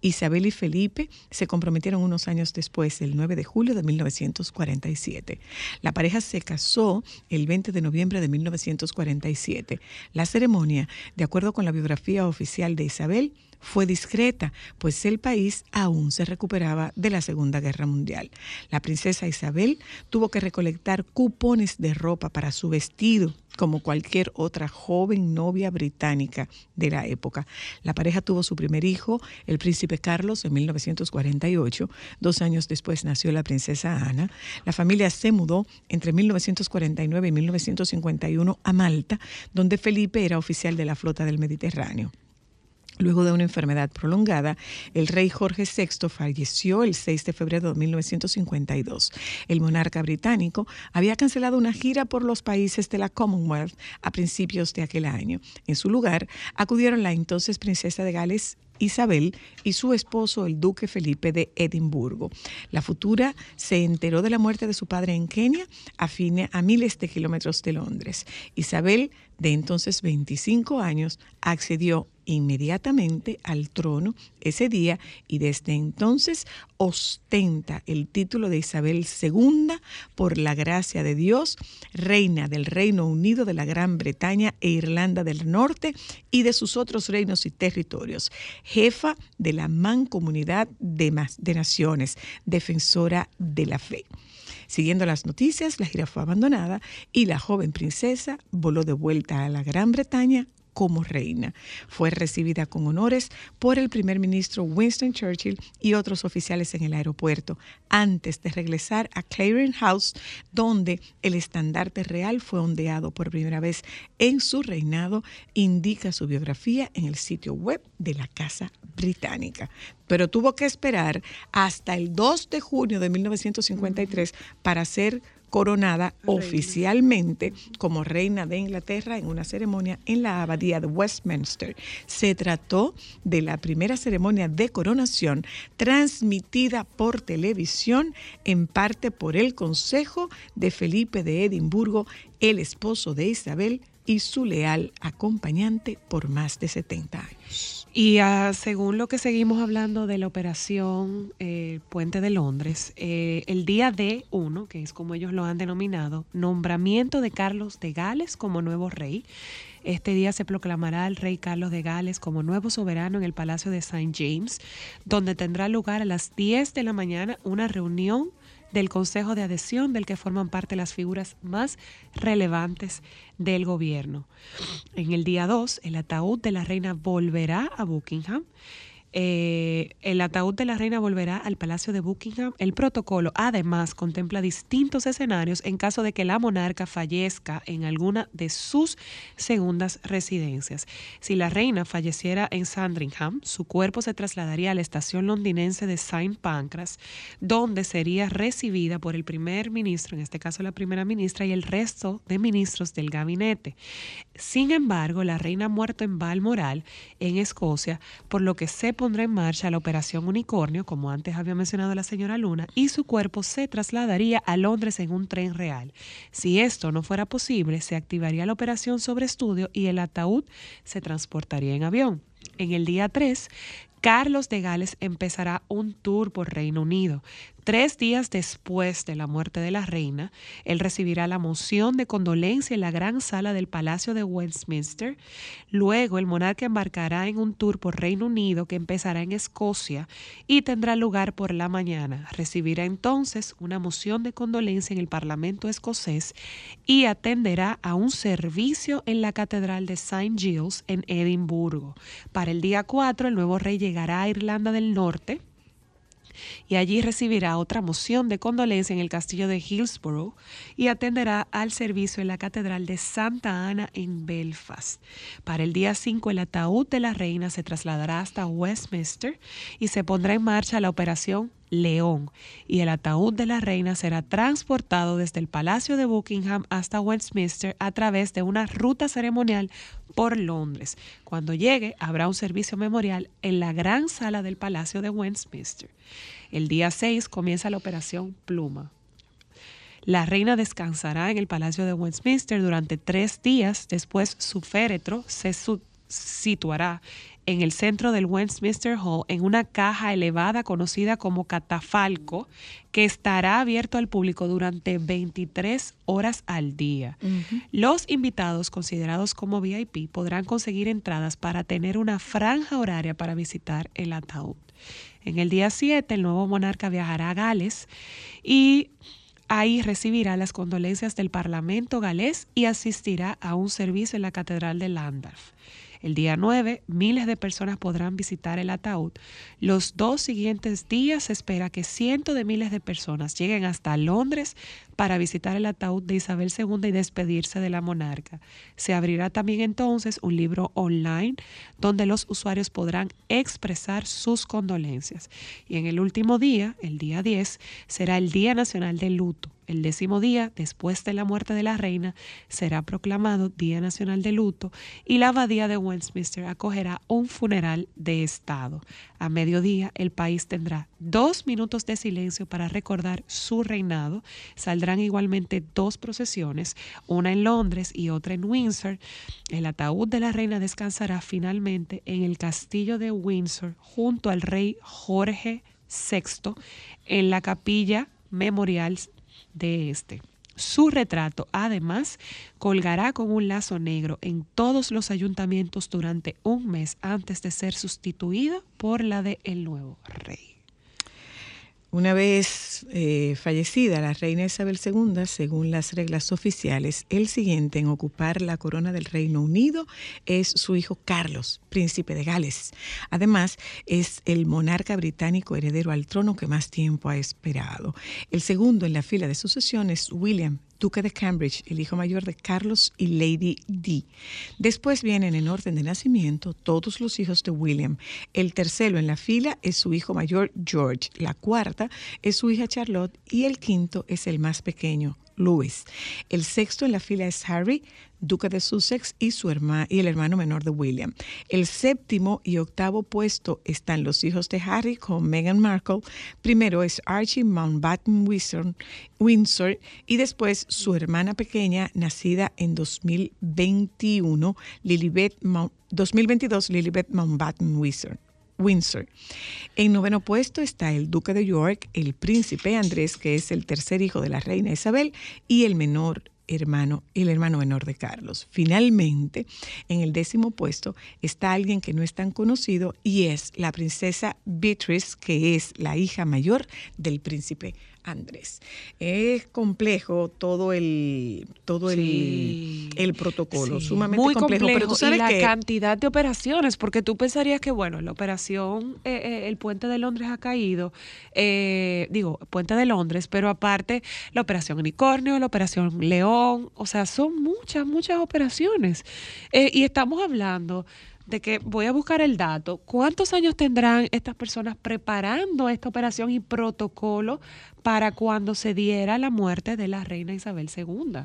Isabel y Felipe se comprometieron unos años después, el 9 de julio de 1947. La pareja se casó el 20 de noviembre de 1947. La ceremonia, de acuerdo con la biografía oficial de Isabel, fue discreta, pues el país aún se recuperaba de la Segunda Guerra Mundial. La princesa Isabel tuvo que recolectar cupones de ropa para su vestido, como cualquier otra joven novia británica de la época. La pareja tuvo su primer hijo, el príncipe Carlos, en 1948. Dos años después nació la princesa Ana. La familia se mudó entre 1949 y 1951 a Malta, donde Felipe era oficial de la flota del Mediterráneo. Luego de una enfermedad prolongada, el rey Jorge VI falleció el 6 de febrero de 1952. El monarca británico había cancelado una gira por los países de la Commonwealth a principios de aquel año. En su lugar, acudieron la entonces princesa de Gales Isabel y su esposo, el duque Felipe de Edimburgo. La futura se enteró de la muerte de su padre en Kenia, a, a miles de kilómetros de Londres. Isabel, de entonces 25 años, accedió inmediatamente al trono ese día y desde entonces ostenta el título de Isabel II por la gracia de Dios, reina del Reino Unido de la Gran Bretaña e Irlanda del Norte y de sus otros reinos y territorios, jefa de la Mancomunidad de, de Naciones, defensora de la fe. Siguiendo las noticias, la gira fue abandonada y la joven princesa voló de vuelta a la Gran Bretaña como reina. Fue recibida con honores por el primer ministro Winston Churchill y otros oficiales en el aeropuerto, antes de regresar a Clavering House, donde el estandarte real fue ondeado por primera vez en su reinado, indica su biografía en el sitio web de la Casa Británica. Pero tuvo que esperar hasta el 2 de junio de 1953 para ser coronada oficialmente como reina de Inglaterra en una ceremonia en la abadía de Westminster. Se trató de la primera ceremonia de coronación transmitida por televisión, en parte por el consejo de Felipe de Edimburgo, el esposo de Isabel y su leal acompañante por más de 70 años. Y ah, según lo que seguimos hablando de la operación eh, Puente de Londres, eh, el día D1, que es como ellos lo han denominado, nombramiento de Carlos de Gales como nuevo rey. Este día se proclamará el rey Carlos de Gales como nuevo soberano en el Palacio de St. James, donde tendrá lugar a las 10 de la mañana una reunión del Consejo de Adhesión del que forman parte las figuras más relevantes del gobierno. En el día 2, el ataúd de la reina volverá a Buckingham. Eh, el ataúd de la reina volverá al Palacio de Buckingham. El protocolo además contempla distintos escenarios en caso de que la monarca fallezca en alguna de sus segundas residencias. Si la reina falleciera en Sandringham, su cuerpo se trasladaría a la estación londinense de St. Pancras, donde sería recibida por el primer ministro, en este caso la primera ministra, y el resto de ministros del gabinete. Sin embargo, la reina ha muerto en Balmoral, en Escocia, por lo que se pondrá en marcha la operación Unicornio, como antes había mencionado la señora Luna, y su cuerpo se trasladaría a Londres en un tren real. Si esto no fuera posible, se activaría la operación sobre estudio y el ataúd se transportaría en avión. En el día 3, Carlos de Gales empezará un tour por Reino Unido. Tres días después de la muerte de la reina, él recibirá la moción de condolencia en la gran sala del Palacio de Westminster. Luego, el monarca embarcará en un tour por Reino Unido que empezará en Escocia y tendrá lugar por la mañana. Recibirá entonces una moción de condolencia en el Parlamento escocés y atenderá a un servicio en la Catedral de St. Giles en Edimburgo. Para el día 4, el nuevo rey llegará a Irlanda del Norte y allí recibirá otra moción de condolencia en el castillo de Hillsborough y atenderá al servicio en la Catedral de Santa Ana en Belfast. Para el día 5 el ataúd de la reina se trasladará hasta Westminster y se pondrá en marcha la operación León y el ataúd de la reina será transportado desde el Palacio de Buckingham hasta Westminster a través de una ruta ceremonial por Londres. Cuando llegue, habrá un servicio memorial en la gran sala del Palacio de Westminster. El día 6 comienza la operación Pluma. La reina descansará en el Palacio de Westminster durante tres días. Después su féretro se situará en el centro del Westminster Hall en una caja elevada conocida como catafalco que estará abierto al público durante 23 horas al día. Los invitados considerados como VIP podrán conseguir entradas para tener una franja horaria para visitar el ataúd. En el día 7, el nuevo monarca viajará a Gales y ahí recibirá las condolencias del Parlamento galés y asistirá a un servicio en la Catedral de Landgraf. El día 9, miles de personas podrán visitar el ataúd. Los dos siguientes días se espera que cientos de miles de personas lleguen hasta Londres para visitar el ataúd de Isabel II y despedirse de la monarca. Se abrirá también entonces un libro online donde los usuarios podrán expresar sus condolencias. Y en el último día, el día 10, será el Día Nacional del Luto. El décimo día, después de la muerte de la reina, será proclamado Día Nacional de Luto y la abadía de Westminster acogerá un funeral de Estado. A mediodía, el país tendrá dos minutos de silencio para recordar su reinado. Saldrán igualmente dos procesiones, una en Londres y otra en Windsor. El ataúd de la reina descansará finalmente en el castillo de Windsor junto al rey Jorge VI en la capilla memorial de este. Su retrato, además, colgará con un lazo negro en todos los ayuntamientos durante un mes antes de ser sustituido por la de el nuevo rey. Una vez eh, fallecida la reina Isabel II, según las reglas oficiales, el siguiente en ocupar la corona del Reino Unido es su hijo Carlos, príncipe de Gales. Además, es el monarca británico heredero al trono que más tiempo ha esperado. El segundo en la fila de sucesión es William, duque de Cambridge, el hijo mayor de Carlos y Lady Di. Después vienen en orden de nacimiento todos los hijos de William. El tercero en la fila es su hijo mayor George, la cuarta es su hija Charlotte y el quinto es el más pequeño, Louis. El sexto en la fila es Harry, duque de Sussex y su hermano y el hermano menor de William. El séptimo y octavo puesto están los hijos de Harry con Meghan Markle. Primero es Archie Mountbatten Windsor y después su hermana pequeña nacida en 2021, Lilibet Mount- 2022, Lilibet Mountbatten Windsor. Windsor. En noveno puesto está el duque de York, el príncipe Andrés, que es el tercer hijo de la reina Isabel, y el menor hermano, el hermano menor de Carlos. Finalmente, en el décimo puesto está alguien que no es tan conocido y es la princesa Beatrice, que es la hija mayor del príncipe Andrés. Es complejo todo el todo Sí. el, el protocolo, Sí, sumamente muy complejo, pero tú sabes y la que cantidad de operaciones, porque tú pensarías que, bueno, la operación, eh, eh, el puente de Londres ha caído, eh, digo, puente de Londres, pero aparte la operación Unicornio, la operación León, o sea, son muchas, muchas operaciones. Y estamos hablando de que voy a buscar el dato, ¿cuántos años tendrán estas personas preparando esta operación y protocolo para cuando se diera la muerte de la reina Isabel II?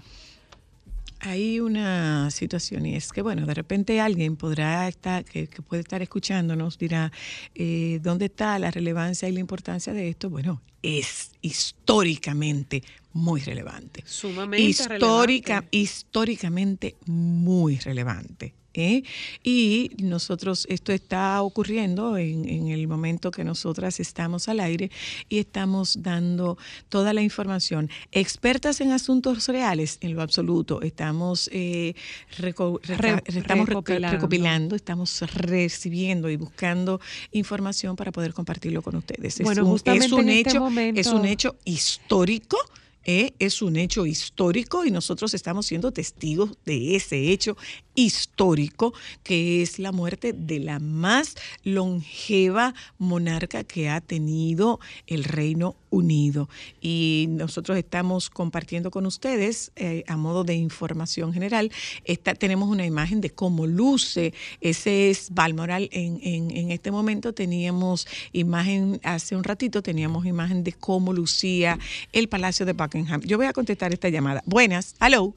Hay una situación y es que, bueno, de repente alguien podrá estar, que, que puede estar escuchándonos, dirá, eh, ¿dónde está la relevancia y la importancia de esto? Bueno, es históricamente muy relevante. Sumamente Histórica, relevante. históricamente muy relevante. ¿Eh? Y nosotros, esto está ocurriendo en, en el momento que nosotras estamos al aire y estamos dando toda la información. Expertas en asuntos reales, en lo absoluto, estamos, eh, reco- Re- estamos recopilando. recopilando, estamos recibiendo y buscando información para poder compartirlo con ustedes. Bueno, es un, es este hecho, momento- es un hecho histórico. ¿Eh? Es un hecho histórico y nosotros estamos siendo testigos de ese hecho histórico que es la muerte de la más longeva monarca que ha tenido el Reino Unido. Y nosotros estamos compartiendo con ustedes, eh, a modo de información general, esta, tenemos una imagen de cómo luce. Ese es Balmoral en, en, en este momento. Teníamos imagen, hace un ratito teníamos imagen de cómo lucía el Palacio de Buckingham. Yo voy a contestar esta llamada. Buenas, hello.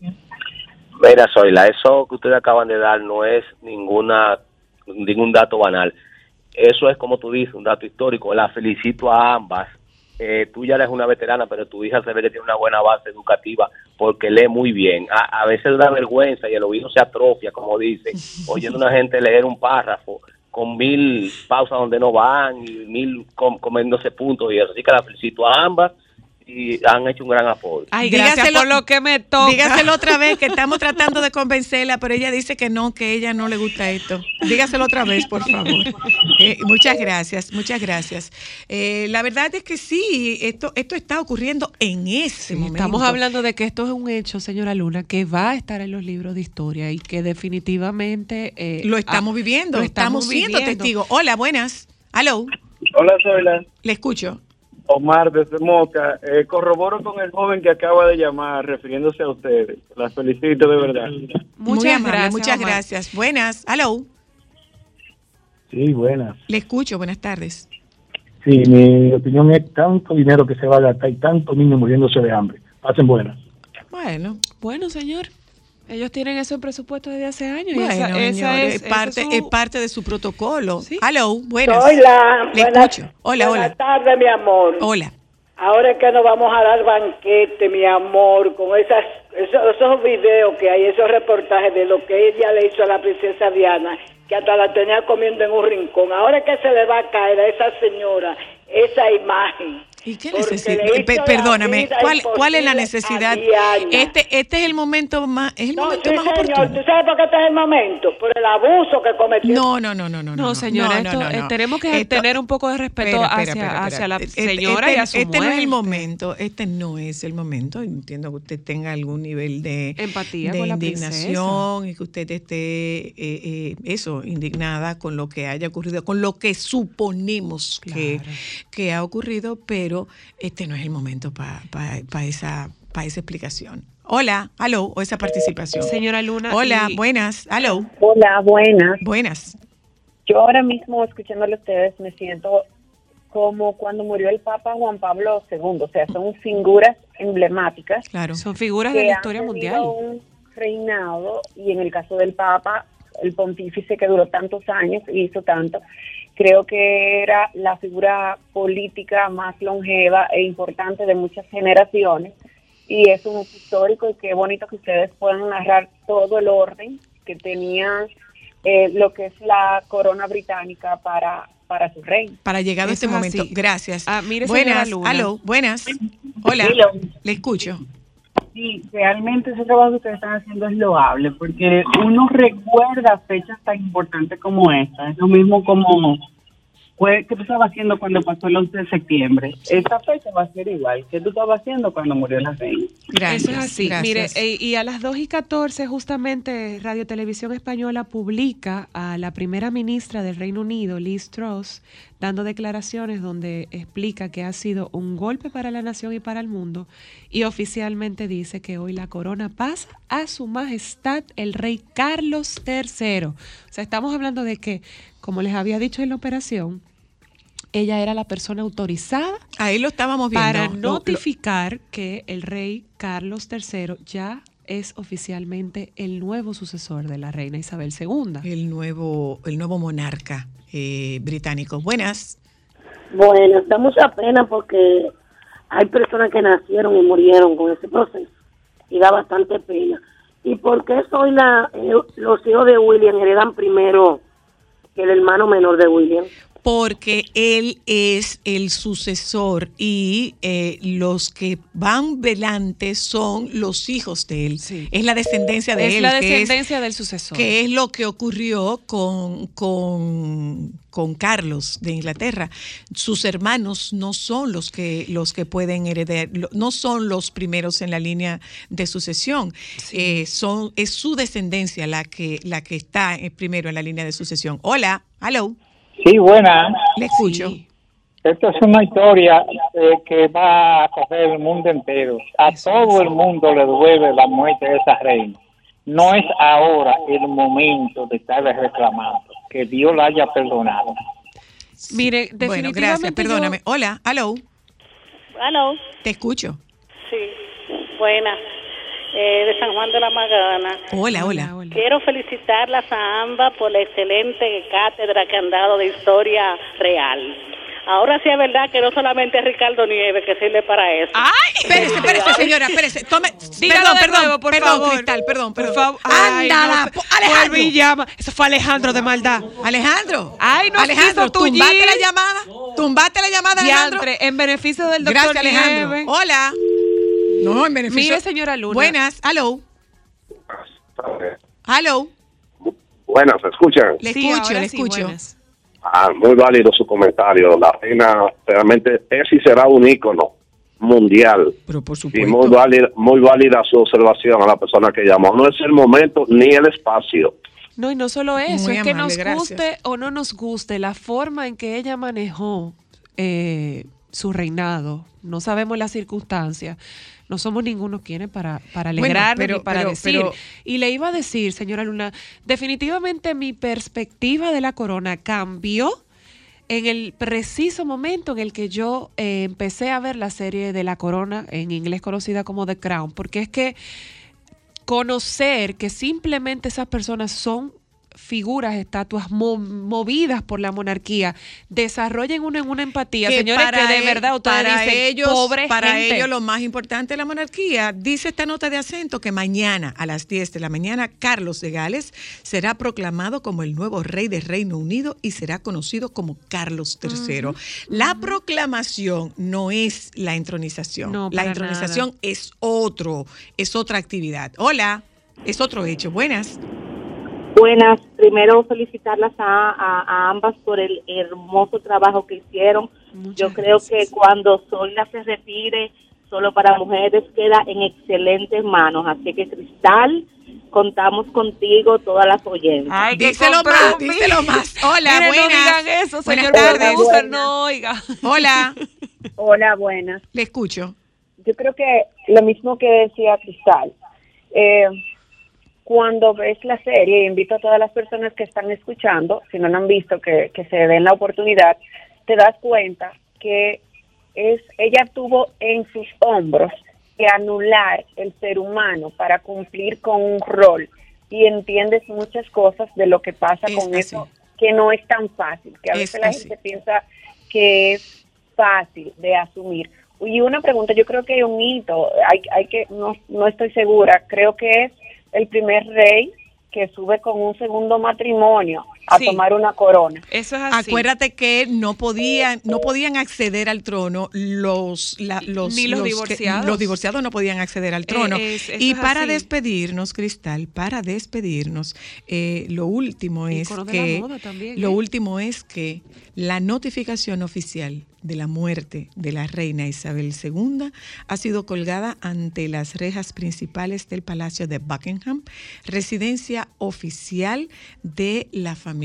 Mira, Zoila, eso que ustedes acaban de dar no es ninguna ningún dato banal. Eso es, como tú dices, un dato histórico. La felicito a ambas eh, tú ya eres una veterana, pero tu hija se ve que tiene una buena base educativa porque lee muy bien. A, a veces da vergüenza y el oído se atrofia, como dicen, oyendo a una gente leer un párrafo con mil pausas donde no van y mil com- comiéndose puntos y eso. Así que la felicito a ambas y han hecho un gran apoyo. Ay, gracias Dígaselo- por lo que me toca. Dígaselo otra vez, que estamos tratando de convencerla, pero ella dice que no, que ella no le gusta esto. Dígaselo otra vez, por favor. Eh, muchas gracias, muchas gracias. Eh, la verdad es que sí, esto, esto está ocurriendo en ese momento. Estamos hablando de que esto es un hecho, señora Luna, que va a estar en los libros de historia y que definitivamente eh, Lo estamos ah, viviendo, lo estamos siendo viviendo. testigos. Hola, buenas. Hello, Hola, Zoila. le escucho. Omar desde Moca. Eh, corroboro con el joven que acaba de llamar refiriéndose a ustedes. Las felicito de verdad. Muy Muchas amable, gracias, muchas Omar. gracias. Buenas. Hello, Sí, buenas. le escucho. Buenas tardes. Sí, mi opinión es tanto dinero que se va a gastar y tantos niños muriéndose de hambre. Pasen buenas. Bueno, Bueno, señor, ellos tienen eso en presupuesto desde hace años. bueno, esa, esa señores, es, parte, su- es parte de su protocolo. Sí. Hello, buenas. Hola, Le buenas, escucho. Hola, buenas hola. tardes, mi amor. Hola. Ahora es que nos vamos a dar banquete, mi amor, con esas, esos, esos videos que hay, esos reportajes de lo que ella le hizo a la princesa Diana, que hasta la tenía comiendo en un rincón. Ahora es que se le va a caer a esa señora esa imagen. ¿Y qué Pe- la perdóname, ¿cuál, ¿cuál es la necesidad? Este, este es el momento más, es el No, momento sí, más señor, oportuno. ¿tú sabes por qué este es el momento? Por el abuso que cometió. No, no, no, no, no. No, señora, no, esto, no, eh, no. tenemos que Esto- tener un poco de respeto Espera, espera, hacia, espera, espera. hacia la Este- señora este, y a su Este no es el momento, este no es el momento. Entiendo que usted tenga algún nivel de Empatía de con la indignación y que usted esté, eh, eh, eso, indignada con lo que haya ocurrido, con lo que suponemos que, que ha ocurrido, pero este no es el momento para esa, pa esa explicación. Hola, aló, o esa participación. Señora Luna. Hola, y- buenas, aló, Hola, buenas. buenas. Yo ahora mismo, escuchándole a ustedes, me siento como cuando murió el Papa Juan Pablo II. O sea, son figuras emblemáticas Claro. Son figuras de la han historia tenido mundial. un reinado y en el caso del Papa, el pontífice que duró tantos años y hizo tanto, creo que era la figura política más longeva e importante de muchas generaciones y es un hecho histórico y qué bonito que ustedes puedan narrar todo el orden que tenía eh, lo que es la corona británica para, para su rey. Para llegar a este es momento. así. Gracias. Ah, mire, buenas, Luna. buenas. Hola, Hello. le escucho. Sí, realmente ese trabajo que ustedes están haciendo es loable, porque uno recuerda fechas tan importantes como esta. Es lo mismo como fue que tú estabas haciendo cuando pasó el 11 de septiembre. Esta fecha va a ser igual que tú estabas haciendo cuando murió la reina. Gracias. Eso es así. Mire, gracias. eh, y a las 2 y 14 justamente Radio Televisión Española publica a la primera ministra del Reino Unido, Liz Truss, dando declaraciones donde explica que ha sido un golpe para la nación y para el mundo y oficialmente dice que hoy la corona pasa a su majestad el rey Carlos III. O sea, estamos hablando de que, como les había dicho en la operación, ella era la persona autorizada Ahí lo estábamos viendo. para Lo- lo- notificar que el rey Carlos III ya es oficialmente el nuevo sucesor de la reina Isabel II. el nuevo, el nuevo monarca eh, británico. Buenas. Bueno, da mucha pena porque hay personas que nacieron y murieron con ese proceso y da bastante pena. ¿Y por qué soy la, eh, los hijos de William heredan primero que el hermano menor de William? Porque él es el sucesor y eh, los que van delante son los hijos de él. Sí. Es la descendencia de es él. la es- descendencia del sucesor. que es lo que ocurrió con, con, con Carlos de Inglaterra. Sus hermanos no son los que, los que pueden heredar, no son los primeros en la línea de sucesión. Eh, son, es su descendencia la que, la que está eh, primero en la línea de sucesión. Hola, hello, Sí, buena. le escucho. Sí. Esto es una historia eh, que va a coger el mundo entero. A Eso todo el mundo le duele la muerte de esa reina. No es ahora el momento de estarle reclamando. Que Dios la haya perdonado. Mire, Bueno, definitivamente gracias, yo- perdóname. Hola, hello, Aló, te escucho. sí, buenas, eh, de San Juan de la Magana. Hola, hola. Quiero felicitarlas a ambas por la excelente cátedra que han dado de historia real. Ahora sí es verdad que no solamente es Ricardo Nieves que sirve para eso. ¡Ay! Espérese, espérese, señora, espérese. Tome, Dígalo perdón, de perdón, nuevo, por perdón, favor. Cristal, perdón, Por perdón. favor. Ay, Ándala, no, Alejandro. Villama. Eso fue Alejandro de maldad. Alejandro. Ay, nos Alejandro, tumbate la llamada. Tumbate la llamada, Alejandro. Diantre, en beneficio del doctor Gracias, Alejandro. Nieves. Hola. No, en beneficio. Mire, señora Luna. Buenas, hello. Hello. Buenas, ¿me escuchan? Le Sí, escucho, le sí, escucho. buenas. Ah, muy válido su comentario. La reina realmente es y será un ícono mundial. Pero por Y muy válida, muy válida su observación a la persona que llamó. No es el momento ni el espacio. No, y no solo eso, Muy es que nos gracias. guste o no nos guste la forma en que ella manejó eh, su reinado. No sabemos las circunstancias. No somos ninguno quienes para, para Bueno, alegrarnos pero- ni para pero- decir. pero- y le iba a decir, señora Luna, definitivamente mi perspectiva de la corona cambió en el preciso momento en el que yo eh, empecé a ver la serie de la corona, en inglés conocida como The Crown, porque es que conocer que simplemente esas personas son figuras, estatuas mo- movidas por la monarquía, desarrollen en una empatía, que señores, que de e- verdad para dicen, ellos, pobre para gente. ellos lo más importante de la monarquía, dice esta nota de acento que mañana a las 10 de la mañana Carlos de Gales será proclamado como el nuevo rey de Reino Unido y será conocido como Carlos III. La proclamación no es la entronización. No, la para entronización nada. es otro, es otra actividad. Hola, es otro hecho. Buenas. Buenas, primero felicitarlas a, a- a ambas por el hermoso trabajo que hicieron. Yo creo que cuando Zoila se retire, solo para mujeres queda en excelentes manos. Así que Cristal, contamos contigo todas las oyentes. Ay, que Díselo más, díselo más. Hola, Mire, buenas. no digan eso, Buenas tardes. no oiga. Hola, Hola, buenas. le escucho. Yo creo que lo mismo que decía Cristal. Eh, cuando ves la serie, invito a todas las personas que están escuchando, si no la han visto, que, que se den la oportunidad, te das cuenta que es ella tuvo en sus hombros que anular el ser humano para cumplir con un rol y entiendes muchas cosas de lo que pasa Es con así. eso que no es tan fácil, que a Es veces la así. gente piensa que es fácil de asumir. Y una pregunta, yo creo que hay un hito, hay, hay que, no, no estoy segura, creo que es el primer rey que sube con un segundo matrimonio a Sí. tomar una corona. Eso es así. Acuérdate que no podían, no podían acceder al trono los, la- los, Ni los divorciados. los divorciados no podían acceder al trono. Eh, es- eso y es para así. despedirnos, Cristal, para despedirnos, eh, lo último es que lo ¿eh? último es que la notificación oficial de la muerte de la reina Isabel II ha sido colgada ante las rejas principales del Palacio de Buckingham, residencia oficial de la familia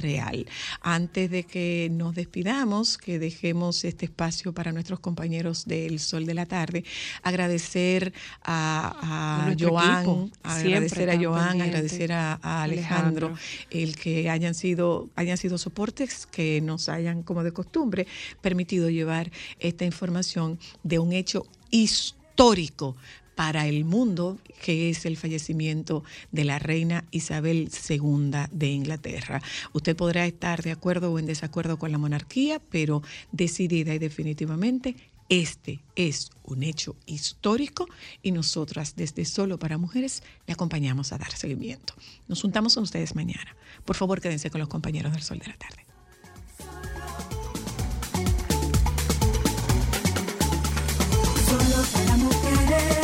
real. Antes de que nos despidamos, que dejemos este espacio para nuestros compañeros del Sol de la Tarde, agradecer a, A Joan, equipo, agradecer a Joan, pendiente. agradecer a, a Alejandro, Alejandro. el que hayan sido, hayan sido soportes que nos hayan, como de costumbre, permitido llevar esta información de un hecho histórico para el mundo, que es el fallecimiento de la reina Isabel II de Inglaterra. Usted podrá estar de acuerdo o en desacuerdo con la monarquía, pero decidida y definitivamente este es un hecho histórico y nosotras desde Solo para Mujeres le acompañamos a dar seguimiento. Nos juntamos con ustedes mañana. Por favor, quédense con los compañeros del Sol de la Tarde. Solo para mujeres,